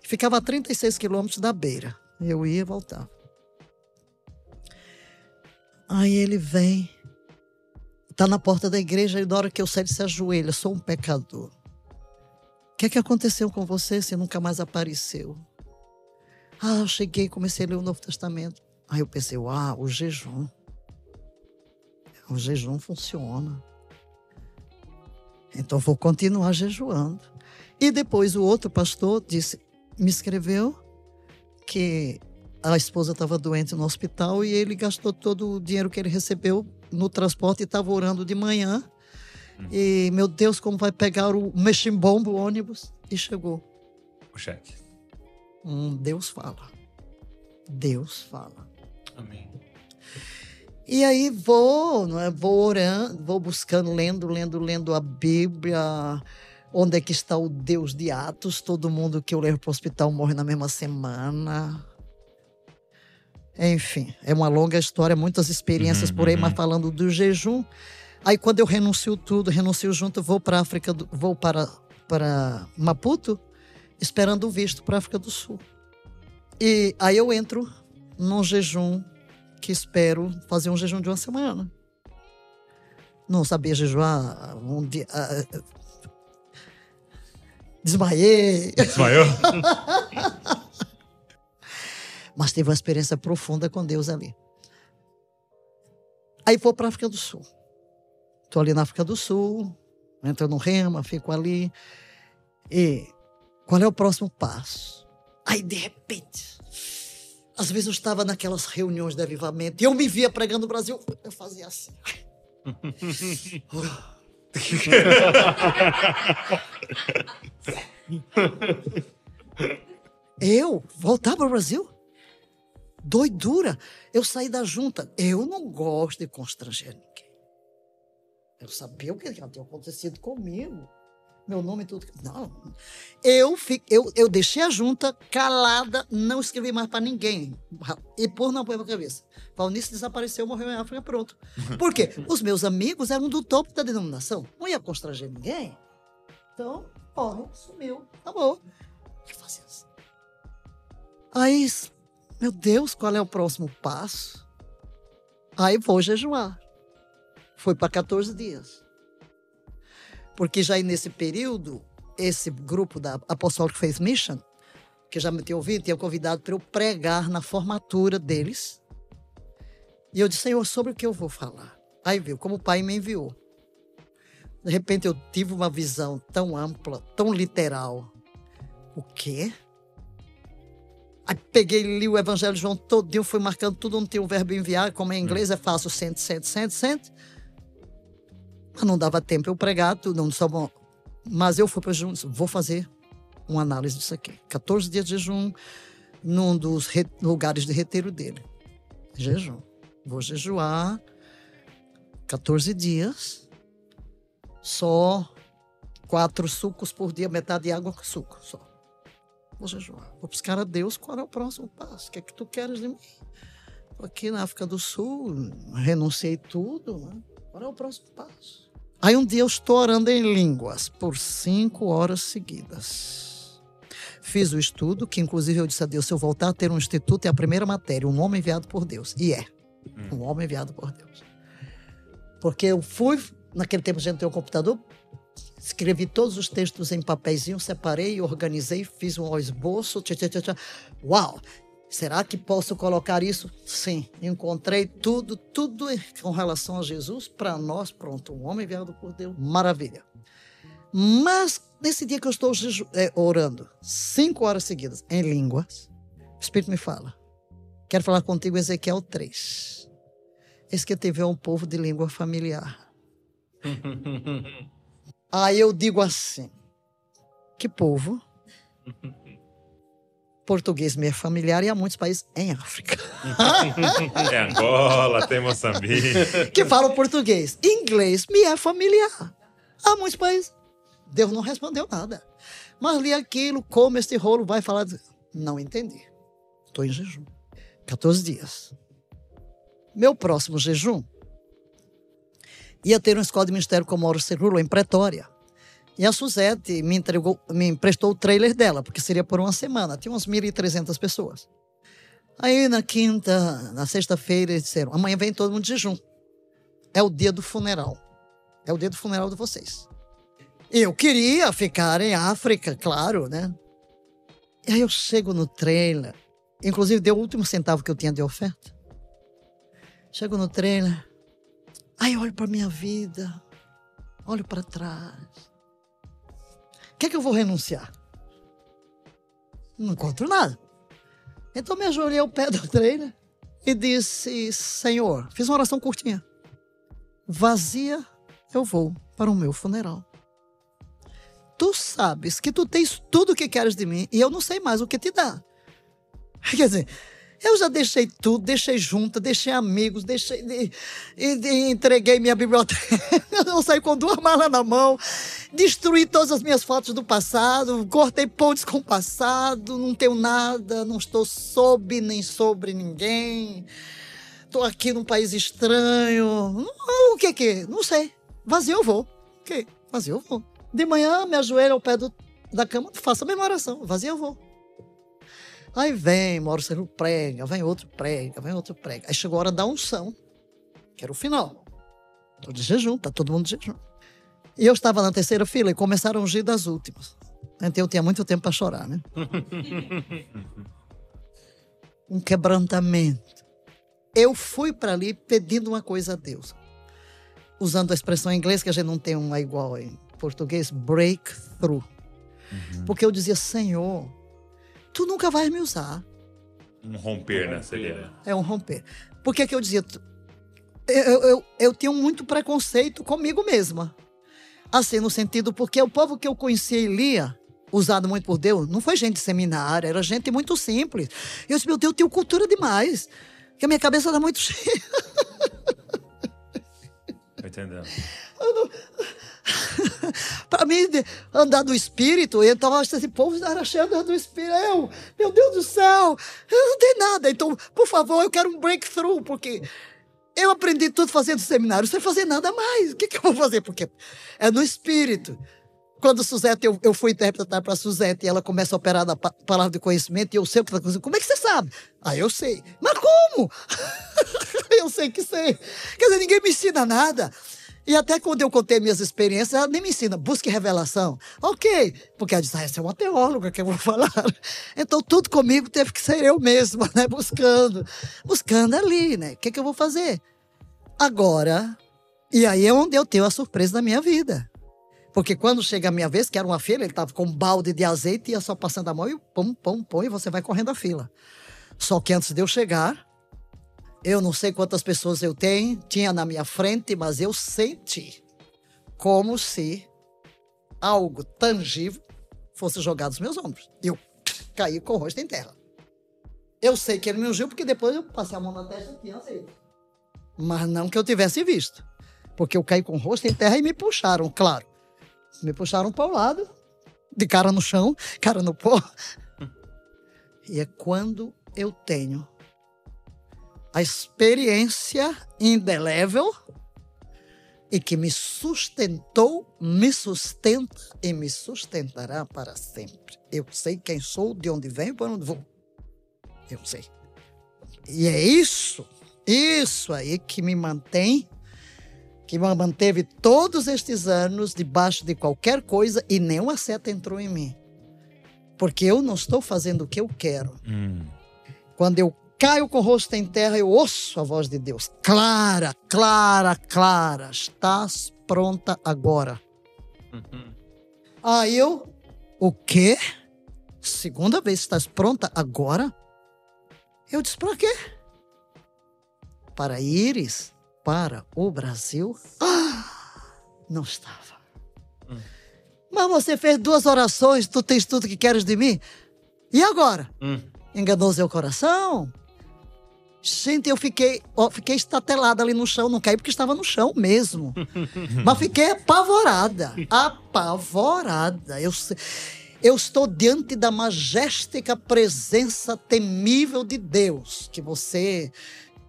que ficava a 36 quilômetros da beira. Eu ia e voltava. Aí ele vem, está na porta da igreja e na hora que eu saio, ele se ajoelha, sou um pecador. O que é que aconteceu com você? Você nunca mais apareceu. Ah, eu cheguei, comecei a ler o Novo Testamento. Aí eu pensei, uau, o jejum. O jejum funciona. Então vou continuar jejuando. E depois o outro pastor disse, me escreveu que a esposa estava doente no hospital e ele gastou todo o dinheiro que ele recebeu no transporte e estava orando de manhã. E meu Deus, como vai pegar o meximbombo, ônibus? E chegou. O cheque. Deus fala. Deus fala. Amém. E aí vou, não é? vou orando, vou buscando, lendo, lendo, lendo a Bíblia. Onde é que está o Deus de Atos? Todo mundo que eu levo para o hospital morre na mesma semana. Enfim, é uma longa história, muitas experiências Uhum, por aí, uhum. mas falando do jejum. Aí quando eu renuncio tudo, renuncio junto, vou para África, vou para para Maputo, esperando o visto para África do Sul. E aí eu entro num jejum que espero fazer um jejum de uma semana. Não sabia jejuar um dia. ah, Desmaiei. Desmaiou? Mas teve uma experiência profunda com Deus ali. Aí vou para a África do Sul. Estou ali na África do Sul, entro no Rema, fico ali. E qual é o próximo passo? Aí, de repente, às vezes eu estava naquelas reuniões de avivamento e eu me via pregando no Brasil, eu fazia assim. eu voltar para o Brasil? Doidura. Eu saí da junta. Eu não gosto de constranger ninguém. Eu sabia o que tinha acontecido comigo. Meu nome e tudo. Não. Eu, eu, eu deixei a junta calada, não escrevi mais para ninguém. E pôr a cabeça. Valnice desapareceu, morreu em África, pronto. Por quê? Os meus amigos eram do topo da denominação. Não ia constranger ninguém. Então, morre, sumiu, acabou. E fazia assim. Aí meu Deus, qual é o próximo passo? Aí vou jejuar. Foi para 14 dias. Porque já nesse período, esse grupo da Apostolic Faith Mission, que já me tinha ouvido, tinha convidado para eu pregar na formatura deles. E eu disse, Senhor, sobre o que eu vou falar? Aí viu, como o Pai me enviou. De repente eu tive uma visão tão ampla, tão literal. O quê? Aí peguei, li o Evangelho de João todinho, fui marcando tudo, não tem o verbo enviar, como em inglês é fácil, sente, sente, sente, sente. Não dava tempo eu pregar tudo, não só. Mas eu fui para jejum, vou fazer uma análise disso aqui. 14 dias de jejum num dos lugares de reteiro dele. Jejum. Vou jejuar 14 dias, só quatro sucos por dia, metade de água com suco, só. Vou jejuar. Vou buscar a Deus qual é o próximo passo. O que é que tu queres de mim? Aqui na África do Sul, renunciei tudo. Né? Qual é o próximo passo? Aí um dia eu estou orando em línguas por cinco horas seguidas. Fiz o estudo, que inclusive eu disse a Deus: se eu voltar a ter um instituto, é a primeira matéria, um homem enviado por Deus. E é. Hum. Um homem enviado por Deus. Porque eu fui, naquele tempo a gente tem um computador, Escrevi todos os textos em papeizinho, separei, organizei, fiz um esboço. Tchá, tchá, tchá. Uau! Será que posso colocar isso? Sim, encontrei tudo, tudo com relação a Jesus para nós. Pronto, um homem enviado por Deus, maravilha. Mas nesse dia que eu estou é, orando, cinco horas seguidas, em línguas, o Espírito me fala: Quero falar contigo, Ezequiel 3. Esse que teve um povo de língua familiar. Aí eu digo assim: que povo? Português me é familiar e há muitos países em África. tem Angola, tem Moçambique. Que falam português. Inglês me é familiar. Há muitos países. Deus não respondeu nada. Mas li aquilo, como este rolo vai falar. Não entendi. Estou em jejum. 14 dias. Meu próximo jejum ia ter uma escola de ministério com Mauro Cerulo em Pretória. E a Suzette me, entregou, me emprestou o trailer dela, porque seria por uma semana. Tinha umas 1.300 pessoas. Aí na quinta, na sexta-feira, eles disseram: amanhã vem todo mundo de jejum. É o dia do funeral. É o dia do funeral de vocês. Eu queria ficar em África, claro, né? E aí eu chego no trailer. Inclusive, deu o último centavo que eu tinha de oferta. Chego no trailer. Aí olho para minha vida, olho para trás. Que é que eu vou renunciar? Não encontro nada. Então me ajoelhei ao pé do trailer e disse: Senhor, fiz uma oração curtinha. Vazia eu vou para o meu funeral. Tu sabes que tu tens tudo o que queres de mim e eu não sei mais o que te dar. Quer dizer, eu já deixei tudo, deixei junta, deixei amigos, deixei. Entreguei minha biblioteca. Eu saí com duas malas na mão, destruí todas as minhas fotos do passado, cortei pontes com o passado, não tenho nada, não estou sob nem sobre ninguém. Estou aqui num país estranho. O que que? Não sei. Vazio eu vou. O que? Vazio eu vou. De manhã, me ajoelho ao pé do, da cama, faço a mesma oração. Vazio eu vou. Aí vem, Mauro Sérgio prega, vem outro prega, vem outro prega. Aí chegou a hora da unção, que era o final. Tô de jejum, tá todo mundo de jejum. E eu estava na terceira fila e começaram a ungir das últimas. Então eu tinha muito tempo para chorar, né? um quebrantamento. Eu fui para ali pedindo uma coisa a Deus. Usando a expressão em inglês, que a gente não tem uma igual em português, breakthrough. Uhum. Porque eu dizia, Senhor, tu nunca vais me usar. Um romper, né? Seria. É um romper. Por que, que eu dizia? Eu, eu, eu tenho muito preconceito comigo mesma. Assim, no sentido, porque o povo que eu conhecia e lia, usado muito por Deus, não foi gente de seminário, era gente muito simples. Eu disse, meu Deus, eu tenho cultura demais. Que a minha cabeça está muito cheia. Entendendo. para mim, andar do espírito, então esse povo era cheio do espírito. Eu, meu Deus do céu, eu não tenho nada. Então, por favor, eu quero um breakthrough, porque eu aprendi tudo fazendo seminário, sem fazer nada mais. O que, que eu vou fazer? Porque é no espírito. Quando Suzete, eu, eu fui interpretar para Suzete e ela começa a operar da palavra de conhecimento e eu sei o que está Como é que você sabe? Ah, eu sei. Mas como? eu sei que sei. Quer dizer, ninguém me ensina nada. E até quando eu contei minhas experiências, ela nem me ensina, busque revelação. Ok, porque ela diz, ah, essa é uma teóloga que eu vou falar. Então tudo comigo teve que ser eu mesma, né? Buscando. Buscando ali, né? O que, que eu vou fazer? Agora, e aí é onde eu tenho a surpresa da minha vida. Porque quando chega a minha vez, que era uma fila, ele estava com um balde de azeite, ia só passando a mão e pum, pum, pum, e você vai correndo a fila. Só que antes de eu chegar, eu não sei quantas pessoas eu tenho, tinha na minha frente, mas eu senti como se algo tangível fosse jogado nos meus ombros. Eu caí com o rosto em terra. Eu sei que ele me ungiu porque depois eu passei a mão na testa e tinha aceito. Mas não que eu tivesse visto. Porque eu caí com o rosto em terra e me puxaram, claro. Me puxaram para o lado, de cara no chão, cara no pó. E é quando eu tenho a experiência indelével e que me sustentou, me sustenta e me sustentará para sempre. Eu sei quem sou, de onde venho, para onde vou. Eu sei. E é isso, isso aí que me mantém, que me manteve todos estes anos debaixo de qualquer coisa e nenhuma seta entrou em mim. Porque eu não estou fazendo o que eu quero. Hum. Quando eu caio com o rosto em terra, eu ouço a voz de Deus. Clara, clara, clara, estás pronta agora. Uhum. Aí eu, o quê? Segunda vez, estás pronta agora? Eu disse, para quê? Para ires para o Brasil? Ah, não estava. Hum. Mas você fez duas orações, tu tens tudo que queres de mim? E agora? Hum. Enganou seu coração? Gente, eu fiquei, ó, fiquei estatelada ali no chão, não caí porque estava no chão mesmo. Mas fiquei apavorada, apavorada. Eu, eu estou diante da majéstica presença temível de Deus, que você,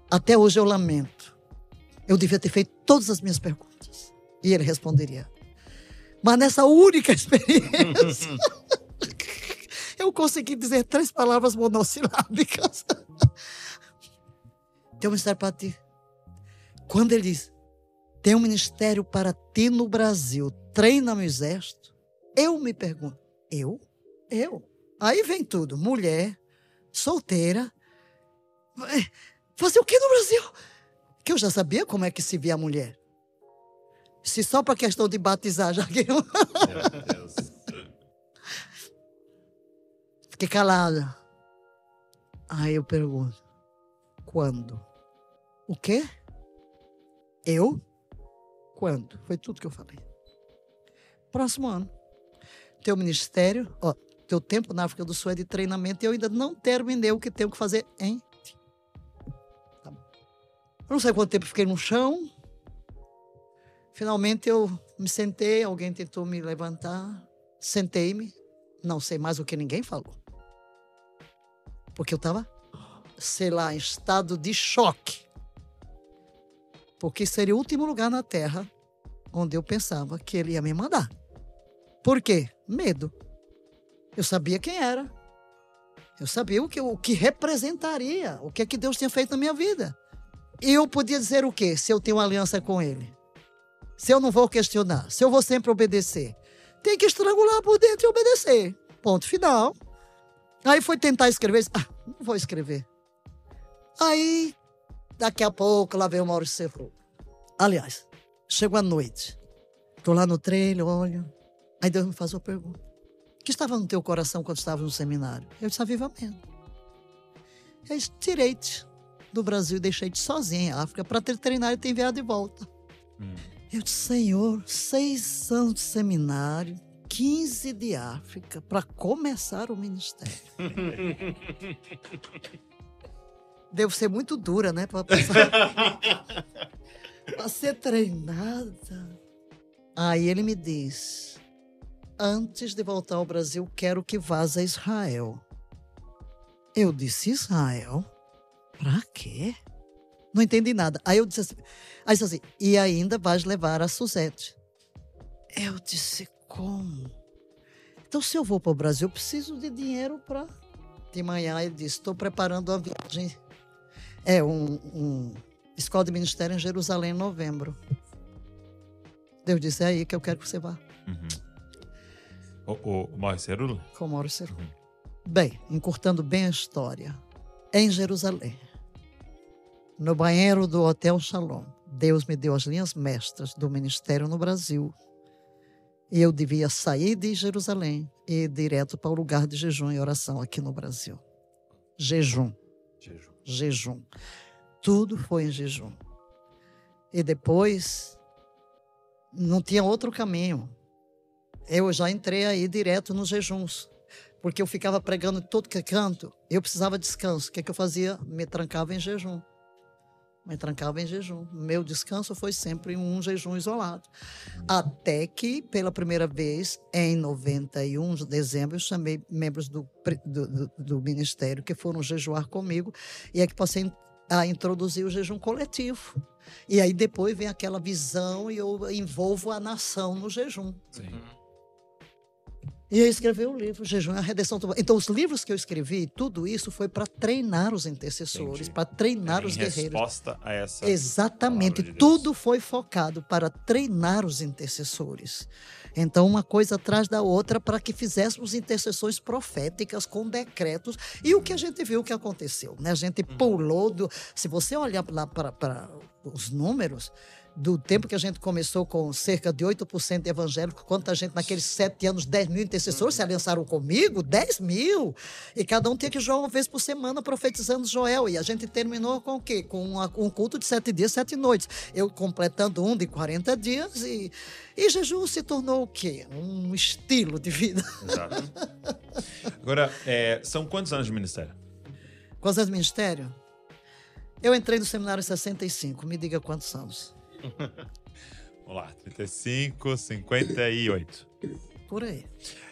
até hoje eu lamento. Eu devia ter feito todas as minhas perguntas. E ele responderia. Mas nessa única experiência, eu consegui dizer três palavras monossilábicas tem um ministério para ti. Quando ele diz, tem um ministério para ti no Brasil, treina no exército, eu me pergunto, eu? Eu? Aí vem tudo, mulher, solteira, fazer o que no Brasil? Que eu já sabia como é que se via a mulher. Se só para questão de batizar, já que eu... Fiquei calada. Aí eu pergunto, quando? O quê? Eu? Quando? Foi tudo que eu falei. Próximo ano. Teu ministério, ó, teu tempo na África do Sul é de treinamento e eu ainda não terminei o que tenho que fazer em. Tá não sei quanto tempo fiquei no chão. Finalmente eu me sentei, alguém tentou me levantar. Sentei-me. Não sei mais o que ninguém falou. Porque eu estava, sei lá, em estado de choque porque seria o último lugar na Terra onde eu pensava que ele ia me mandar. Por quê? Medo. Eu sabia quem era. Eu sabia o que, o que representaria, o que é que Deus tinha feito na minha vida. E eu podia dizer o quê? Se eu tenho aliança com Ele. Se eu não vou questionar, se eu vou sempre obedecer. Tem que estrangular por dentro e obedecer. Ponto final. Aí foi tentar escrever. Ah, não vou escrever. Aí, daqui a pouco, lá vem o Maurício Serro. Aliás, chegou a noite. Tô lá no trailer, olho. Aí Deus me faz uma pergunta. O que estava no teu coração quando estava no seminário? Eu disse, avivamento. Eu disse, tirei-te do Brasil e deixei-te sozinha em África para ter treinar e te enviado de volta. Hum. Eu disse, Senhor, seis anos de seminário, 15 de África, para começar o ministério. Devo ser muito dura, né? Para ser treinada. Aí ele me diz: Antes de voltar ao Brasil, quero que vás a Israel. Eu disse: Israel? Pra quê? Não entendi nada. Aí eu disse assim, aí disse assim e ainda vais levar a Suzette. Eu disse, como? Então, se eu vou para o Brasil, eu preciso de dinheiro para. De manhã ele disse: estou preparando uma viagem. É um, um escola de ministério em Jerusalém em novembro. Deus disse: é aí que eu quero que você vá. Uhum. O, o, o Maurício Cerula? Com o Maurício Cerula. Uhum. Bem, encurtando bem a história. Em Jerusalém, no banheiro do Hotel Shalom, Deus me deu as linhas mestras do ministério no Brasil. E eu devia sair de Jerusalém e ir direto para o lugar de jejum e oração aqui no Brasil. Jejum. Jejum. Jejum. Tudo foi em jejum. E depois não tinha outro caminho. Eu já entrei aí direto nos jejuns, porque eu ficava pregando todo que canto, eu precisava de descanso. O que, é que eu fazia? Me trancava em jejum. Me trancava em jejum. Meu descanso foi sempre um jejum isolado. Até que, pela primeira vez, em 91 de dezembro, eu chamei membros do, do, do ministério que foram jejuar comigo e é que passei a introduzir o jejum coletivo. E aí depois vem aquela visão e eu envolvo a nação no jejum. Sim. E eu escrevi o livro Jejum e a Redenção. Então, os livros que eu escrevi, tudo isso foi para treinar os intercessores, para treinar em os guerreiros. resposta a essa. Exatamente. de tudo foi focado para treinar os intercessores. Então, uma coisa atrás da outra para que fizéssemos intercessões proféticas com decretos. E o que a gente viu que aconteceu, né? A gente pulou do. Se você olhar lá para os números, do tempo que a gente começou com cerca de 8% de evangélicos, quanta gente naqueles sete anos, 10 mil intercessores se aliançaram comigo, 10 mil. E cada um tinha que jogar uma vez por semana profetizando Joel. E a gente terminou com o quê? Com uma, um culto de sete dias, sete noites. Eu completando um de 40 dias e, e jejum se tornou o quê? Um estilo de vida. Exato. Agora, é, são quantos anos de ministério? Quantos anos de ministério? Eu entrei no seminário em 65, me diga quantos anos. Vamos lá, 35, 58. Por aí.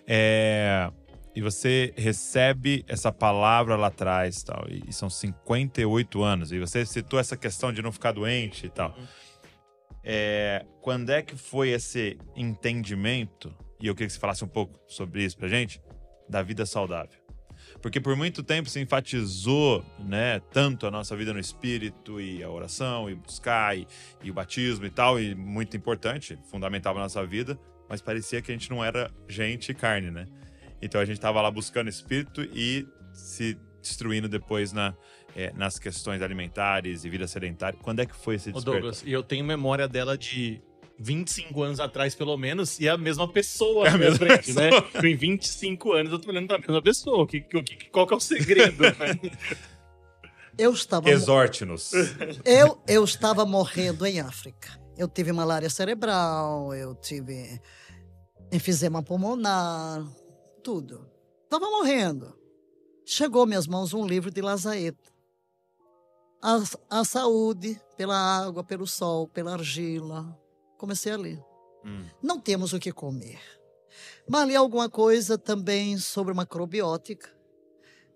É, e você recebe essa palavra lá atrás tal, e são 58 anos. E você citou essa questão de não ficar doente e tal. É, quando é que foi esse entendimento? E eu queria que você falasse um pouco sobre isso pra gente, da vida saudável. Porque por muito tempo se enfatizou, né, tanto a nossa vida no espírito e a oração e buscar e, e o batismo e tal, e muito importante, fundamental na nossa vida, mas parecia que a gente não era gente e carne, né? Então a gente estava lá buscando espírito e se destruindo depois na, é, nas questões alimentares e vida sedentária. Quando é que foi esse Ô despertar? Douglas, e eu tenho memória dela de 25 anos atrás, pelo menos, e é a mesma pessoa É a minha mesma frente, pessoa. né? Em 25 anos eu tô olhando pra mesma pessoa. Que, o que, qual que é o segredo? né? Eu estava. Exorte-nos. Eu, eu estava morrendo em África. Eu tive malária cerebral, eu tive enfisema pulmonar, tudo. Estava morrendo. Chegou às minhas mãos um livro de Lazaeta. A, a saúde pela água, pelo sol, pela argila. Comecei a ler. Hum. Não temos o que comer. Mas li alguma coisa também sobre macrobiótica.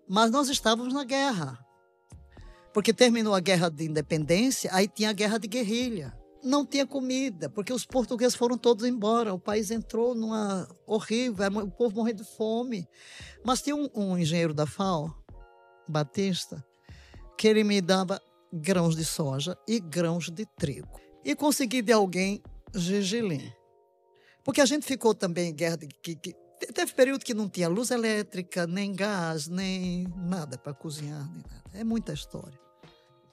Mas nós estávamos na guerra. Porque terminou a guerra de independência, aí tinha a guerra de guerrilha. Não tinha comida, porque os portugueses foram todos embora. O país entrou numa horrível, o povo morrendo de fome. Mas tinha um, um engenheiro da FAO, Batista, que ele me dava grãos de soja e grãos de trigo. E consegui de alguém gergelim. Porque a gente ficou também em guerra de, que, que teve período que não tinha luz elétrica, nem gás, nem nada para cozinhar, nem nada. É muita história.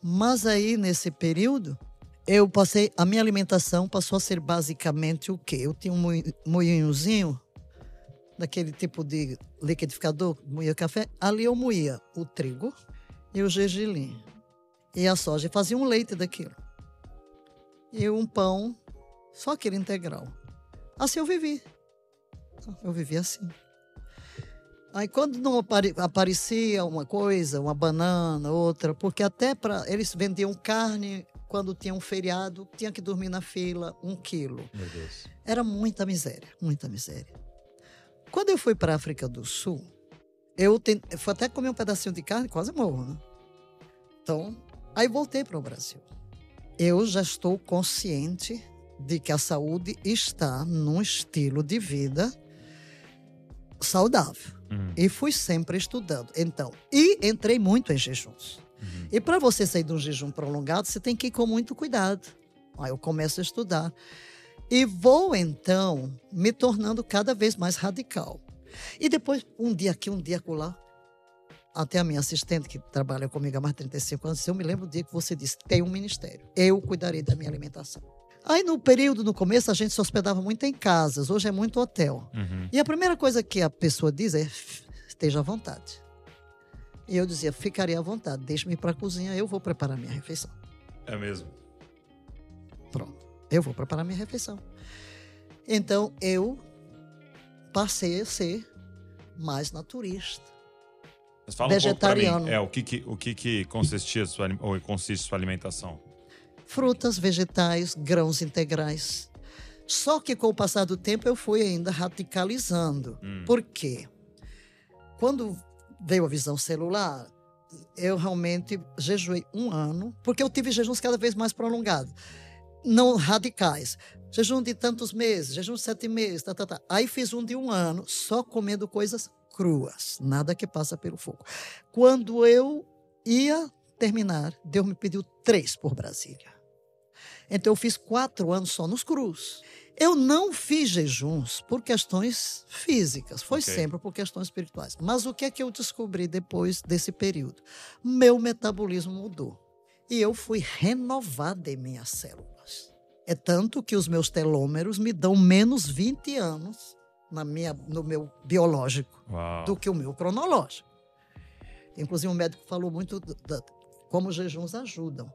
Mas aí, nesse período, eu passei. A minha alimentação passou a ser basicamente o quê? Eu tinha um moinhozinho, daquele tipo de liquidificador, moía café. Ali eu moía o trigo e o gergelim. E a soja. E fazia um leite daquilo. E um pão, só aquele integral. Assim eu vivi. Eu vivi assim. Aí quando não apare, aparecia uma coisa, uma banana, outra, porque até para eles vendiam carne quando tinha um feriado, tinha que dormir na fila um quilo. Era muita miséria, muita miséria. Quando eu fui para a África do Sul, eu, tente, eu fui até comer um pedacinho de carne, quase morro, né? Então, aí voltei para o Brasil. Eu já estou consciente de que a saúde está num estilo de vida saudável. Uhum. E fui sempre estudando. Então, e entrei muito em jejuns. Uhum. E para você sair de um jejum prolongado, você tem que ir com muito cuidado. Aí eu começo a estudar. E vou, então, me tornando cada vez mais radical. E depois, um dia aqui, um dia acolá, até a minha assistente, que trabalha comigo há mais de 35 anos, eu me lembro do dia que você disse: tem um ministério, eu cuidarei da minha alimentação. Aí, no período, no começo, a gente se hospedava muito em casas, hoje é muito hotel. Uhum. E a primeira coisa que a pessoa diz é: esteja à vontade. E eu dizia: ficaria à vontade, deixe-me ir para a cozinha, eu vou preparar minha refeição. É mesmo? Pronto, eu vou preparar minha refeição. Então, eu passei a ser mais naturista. Mas fala vegetariano. Um é, o que, que, o que, que consistia sua, ou consiste sua alimentação? Frutas, vegetais, grãos integrais. Só que com o passar do tempo eu fui ainda radicalizando. Hum. Por quê? Quando veio a visão celular, eu realmente jejuei um ano, porque eu tive jejuns cada vez mais prolongados, não radicais. Jejum de tantos meses, jejum de sete meses, tá, tá, tá. Aí fiz um de um ano, só comendo coisas cruas, nada que passa pelo fogo. Quando eu ia terminar, Deus me pediu três por Brasília. Então eu fiz quatro anos só nos cruz. Eu não fiz jejuns por questões físicas, foi okay. sempre por questões espirituais. Mas o que é que eu descobri depois desse período? Meu metabolismo mudou. E eu fui renovada em minhas células. É tanto que os meus telômeros me dão menos 20 anos na minha, no meu biológico Uau. do que o meu cronológico. Inclusive, o médico falou muito da, como os jejuns ajudam.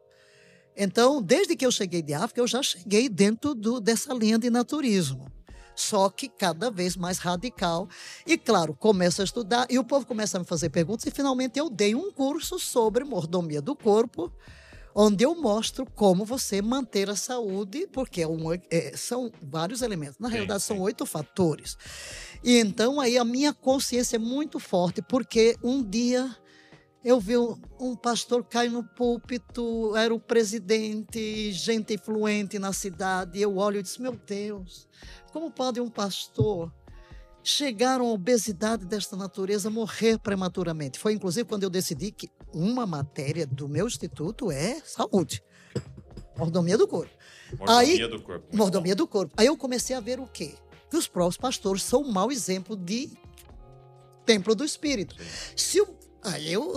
Então, desde que eu cheguei de África, eu já cheguei dentro do, dessa linha de naturismo. Só que cada vez mais radical. E, claro, começo a estudar e o povo começa a me fazer perguntas. E, finalmente, eu dei um curso sobre mordomia do corpo, onde eu mostro como você manter a saúde, porque é um, é, são vários elementos. Na sim, realidade, sim. são oito fatores. E então, aí, a minha consciência é muito forte, porque um dia eu vi um, um pastor cair no púlpito, era o presidente, gente influente na cidade. Eu olho e disse: Meu Deus, como pode um pastor chegar a uma obesidade desta natureza morrer prematuramente? Foi inclusive quando eu decidi que uma matéria do meu instituto é saúde mordomia do corpo. Mordomia Aí, do corpo. Mordomia do corpo. Aí eu comecei a ver o quê? Que os próprios pastores são um mau exemplo de templo do espírito. Sim. Se o Aí eu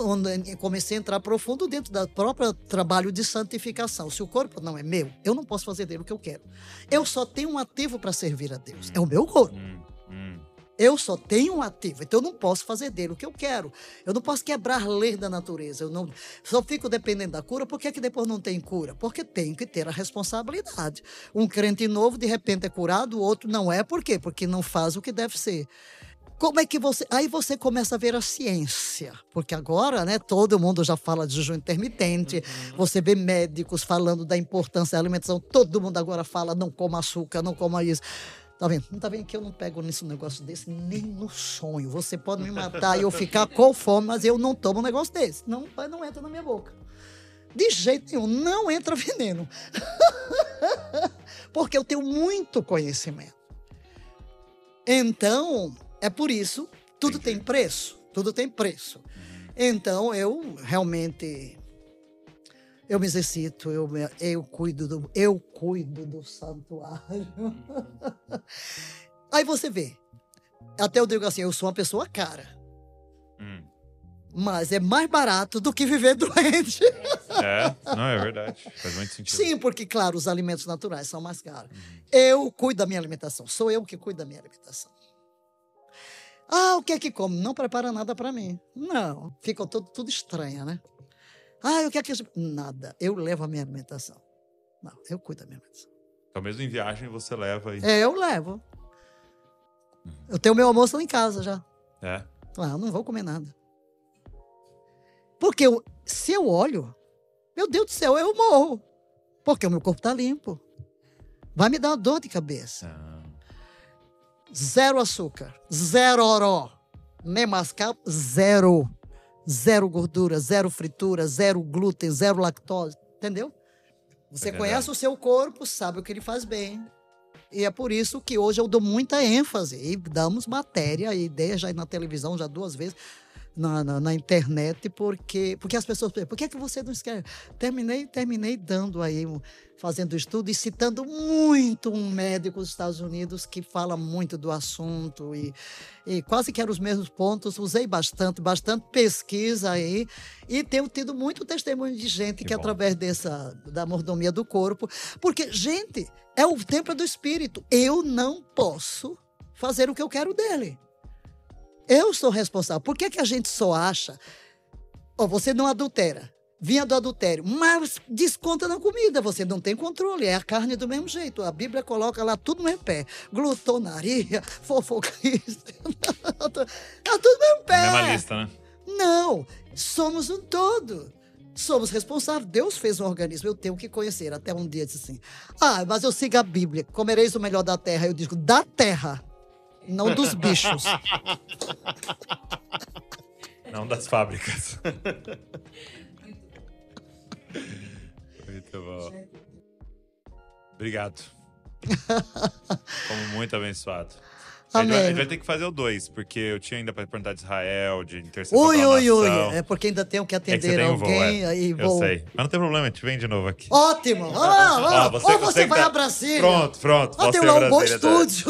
comecei a entrar profundo dentro do próprio trabalho de santificação. Se o corpo não é meu, eu não posso fazer dele o que eu quero. Eu só tenho um ativo para servir a Deus. É o meu corpo. Hum, hum. Eu só tenho um ativo, então eu não posso fazer dele o que eu quero. Eu não posso quebrar lei da natureza. Eu não só fico dependendo da cura. Por que, é que depois não tem cura? Porque tem que ter a responsabilidade. Um crente novo de repente é curado, o outro não é. Por quê? Porque não faz o que deve ser. Como é que você. Aí você começa a ver a ciência, porque agora, né, todo mundo já fala de jejum intermitente, uhum. você vê médicos falando da importância da alimentação, todo mundo agora fala não coma açúcar, não coma isso. Tá vendo? Não tá vendo que eu não pego nesse negócio desse nem no sonho. Você pode me matar e eu ficar com fome, mas eu não tomo um negócio desse. Não, não entra na minha boca. De jeito nenhum, não entra veneno. Porque eu tenho muito conhecimento. Então, é por isso, tudo Entendi. tem preço, tudo tem preço. Então eu realmente eu me exercito, eu, eu cuido do eu cuido do santuário. Aí você vê, até eu digo assim, eu sou uma pessoa cara. Hum. Mas é mais barato do que viver doente. É, não, é verdade. Faz muito sentido. Sim, porque, claro, os alimentos naturais são mais caros. Eu cuido da minha alimentação. Sou eu que cuido da minha alimentação. Ah, o que é que come? Não prepara nada para mim. Não. Fica tudo, tudo estranho, né? Ah, o que é que... Nada. Eu levo a minha alimentação. Não, eu cuido da minha alimentação. Então, mesmo em viagem, você leva e. É, eu levo. Eu tenho meu almoço lá em casa já. É. Ah, eu não vou comer nada. Porque eu- se eu olho, meu Deus do céu, eu morro. Porque o meu corpo está limpo. Vai me dar uma dor de cabeça. Ah, Zero açúcar, zero oró, nem mascar, zero. Zero gordura, zero fritura, zero glúten, zero lactose. Entendeu? Você É conhece o seu corpo, sabe o que ele faz bem. E é por isso que hoje eu dou muita ênfase. E damos matéria e ideia já na televisão, já duas vezes, na, na, na internet, porque, porque as pessoas perguntam, por que, é que você não escreve? Terminei, terminei dando aí, fazendo estudo e citando muito um médico dos Estados Unidos que fala muito do assunto e, e quase que eram os mesmos pontos. Usei bastante, bastante pesquisa aí e tenho tido muito testemunho de gente Que que, através dessa da mordomia do corpo, porque gente é o templo do espírito. Eu não posso fazer o que eu quero dele. Eu sou responsável. Por que, que a gente só acha? Ó, você não adultera. Vinha do adultério, mas desconta na comida, você não tem controle, é a carne do mesmo jeito. A Bíblia coloca lá tudo no mesmo pé: glutonaria, fofoquice, tá tudo no mesmo pé. a mesma lista, né? Não, somos um todo. Somos responsáveis. Deus fez um organismo, eu tenho que conhecer. Até um dia disse assim: Ah, mas eu sigo a Bíblia, comereis o melhor da terra. Eu digo: da terra, não dos bichos. Não das fábricas. Muito bom. Obrigado. Fomos muito abençoados. A gente, vai, a gente vai ter que fazer o dois, porque eu tinha ainda para perguntar de Israel, de intercessão Ui, ui, ui. É porque ainda tenho que É que você atender o voo, alguém. é. aí Eu sei. Mas não tem problema, a gente vem de novo aqui. Ótimo! Ah, ah, Ó, ou você que vai tá- a Brasília. Pronto, pronto. Ah, posso tem lá a um bom estúdio.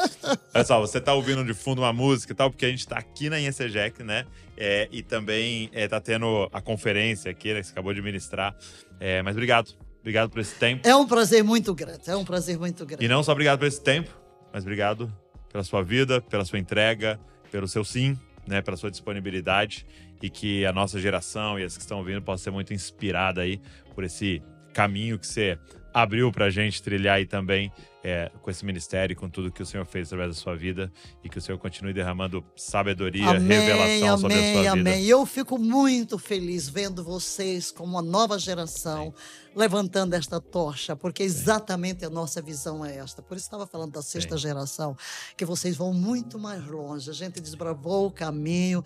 Olha só, você tá ouvindo de fundo uma música e tal, porque a gente tá aqui na IECEGEC, né? É, e também é, tá tendo a conferência aqui, né? Que você acabou de ministrar. É, mas obrigado. Obrigado por esse tempo. É um prazer muito grande. É um prazer muito grande. E não só obrigado por esse tempo, mas obrigado pela sua vida, pela sua entrega, pelo seu sim, né? Pela sua disponibilidade. E que a nossa geração e as que estão vindo possam ser muito inspirada aí por esse caminho que você abriu pra gente trilhar aí também é, com esse ministério com tudo que o Senhor fez através da sua vida e que o Senhor continue derramando sabedoria, revelação sobre a amém, sua vida. amém. Eu fico muito feliz vendo vocês como uma nova geração levantando esta tocha, porque exatamente a nossa visão é esta. Por isso estava falando da sexta geração, que vocês vão muito mais longe. A gente desbravou o caminho.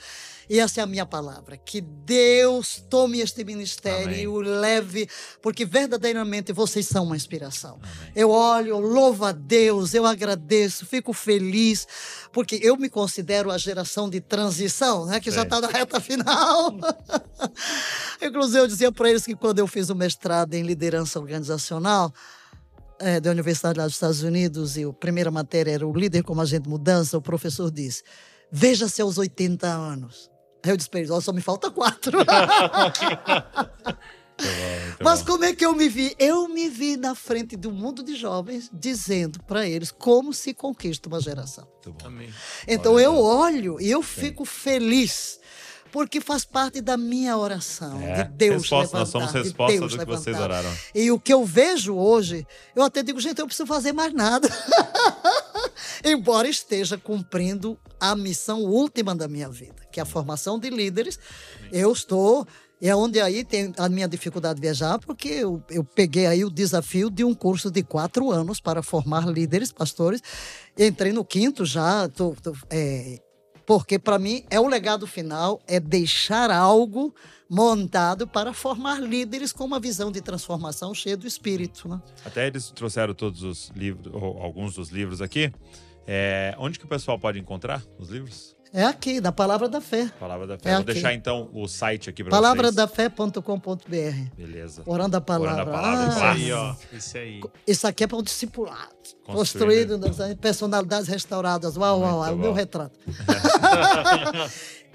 E essa é a minha palavra. Que Deus tome este ministério Amém. e o leve, porque verdadeiramente vocês são uma inspiração. Amém. Eu olho, eu louvo a Deus, eu agradeço, fico feliz, porque eu me considero a geração de transição, né? Que já Sei. está na reta final. Inclusive, eu dizia para eles que quando eu fiz o mestrado em liderança organizacional, eh, da Universidade lá dos Estados Unidos, e a primeira matéria era o líder como agente de mudança, o professor disse: Veja seus 80 anos. Aí eu disse para eles: "Ó, só me falta quatro. Mas como é que eu me vi? Eu me vi na frente do mundo de jovens, dizendo para eles como se conquista uma geração. Então Olha eu Deus. olho e eu fico feliz. Porque faz parte da minha oração, É, de Deus resposta, nós levantar, somos de resposta Deus do que vocês levantar. oraram. E o que eu vejo hoje, eu até digo, gente, eu não preciso fazer mais nada. Embora esteja cumprindo a missão última da minha vida, que é a formação de líderes. Eu estou. E é onde aí tem a minha dificuldade de viajar, porque eu, eu peguei aí o desafio de um curso de quatro anos para formar líderes, pastores. Entrei no quinto já, tô, tô, é, porque para mim é o legado final, é deixar algo montado para formar líderes com uma visão de transformação cheia do espírito. Né? Até eles trouxeram todos os livros, ou alguns dos livros aqui. É, onde que o pessoal pode encontrar os livros? É aqui, da Palavra da Fé. Palavra da Fé. É Vou aqui. deixar então o site aqui para vocês. Palavradafé.com.br. Beleza. Orando a palavra. Orando a palavra, Ah, Isso aí, ó. Isso aí. Isso aqui é para um discipulado. Construído. Construído, nas personalidades restauradas. Uau, uau, uau, o meu retrato.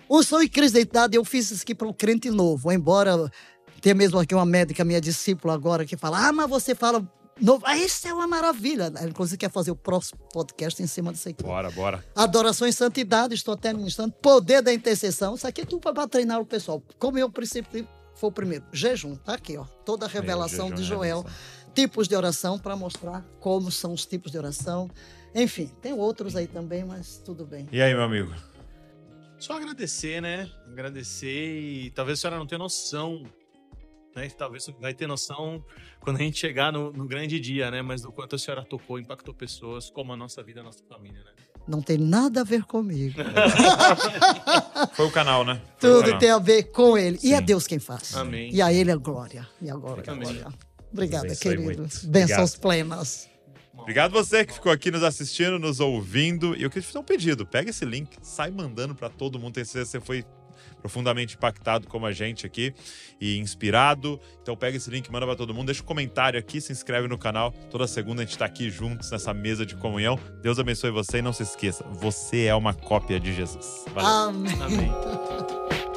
Um sonho e crise de idade, eu fiz isso aqui para um crente novo. Embora tenha mesmo aqui uma médica, minha discípula agora, que fala: Ah, mas você fala novo. Ah, isso é uma maravilha. Ela, inclusive, quer fazer o próximo podcast em cima disso aqui. Bora, bora. Adoração e santidade, estou até ministrando. Poder da intercessão. Isso aqui é tudo para treinar o pessoal. Como eu, o princípio, foi o primeiro. Jejum, tá aqui, ó. Toda a revelação de e Joel. revelação. Tipos de oração para mostrar como são os tipos de oração. Enfim, tem outros aí também, mas tudo bem. E aí, meu amigo? Só agradecer, né? Agradecer e talvez a senhora não tenha noção, né? Talvez vai ter noção quando a gente chegar no, no grande dia, né? Mas do quanto a senhora tocou, impactou pessoas, como a nossa vida, a nossa família, né? Não tem nada a ver comigo. Foi o canal, né? Foi Tudo canal. tem a ver com ele. E é Sim. Deus quem faz. Amém. E a ele a glória. E a glória. a glória. Obrigada, Abençoe querido. Bênçãos plenas. Obrigado você que ficou aqui nos assistindo, nos ouvindo. E eu queria te fazer um pedido. Pega esse link, sai mandando pra todo mundo. Tenho certeza que você foi profundamente impactado como a gente aqui e inspirado. Então pega esse link, manda pra todo mundo, deixa um comentário aqui, se inscreve no canal. Toda segunda a gente tá aqui juntos nessa mesa de comunhão. Deus abençoe você e não se esqueça, você é uma cópia de Jesus. Valeu. Amém. Amém.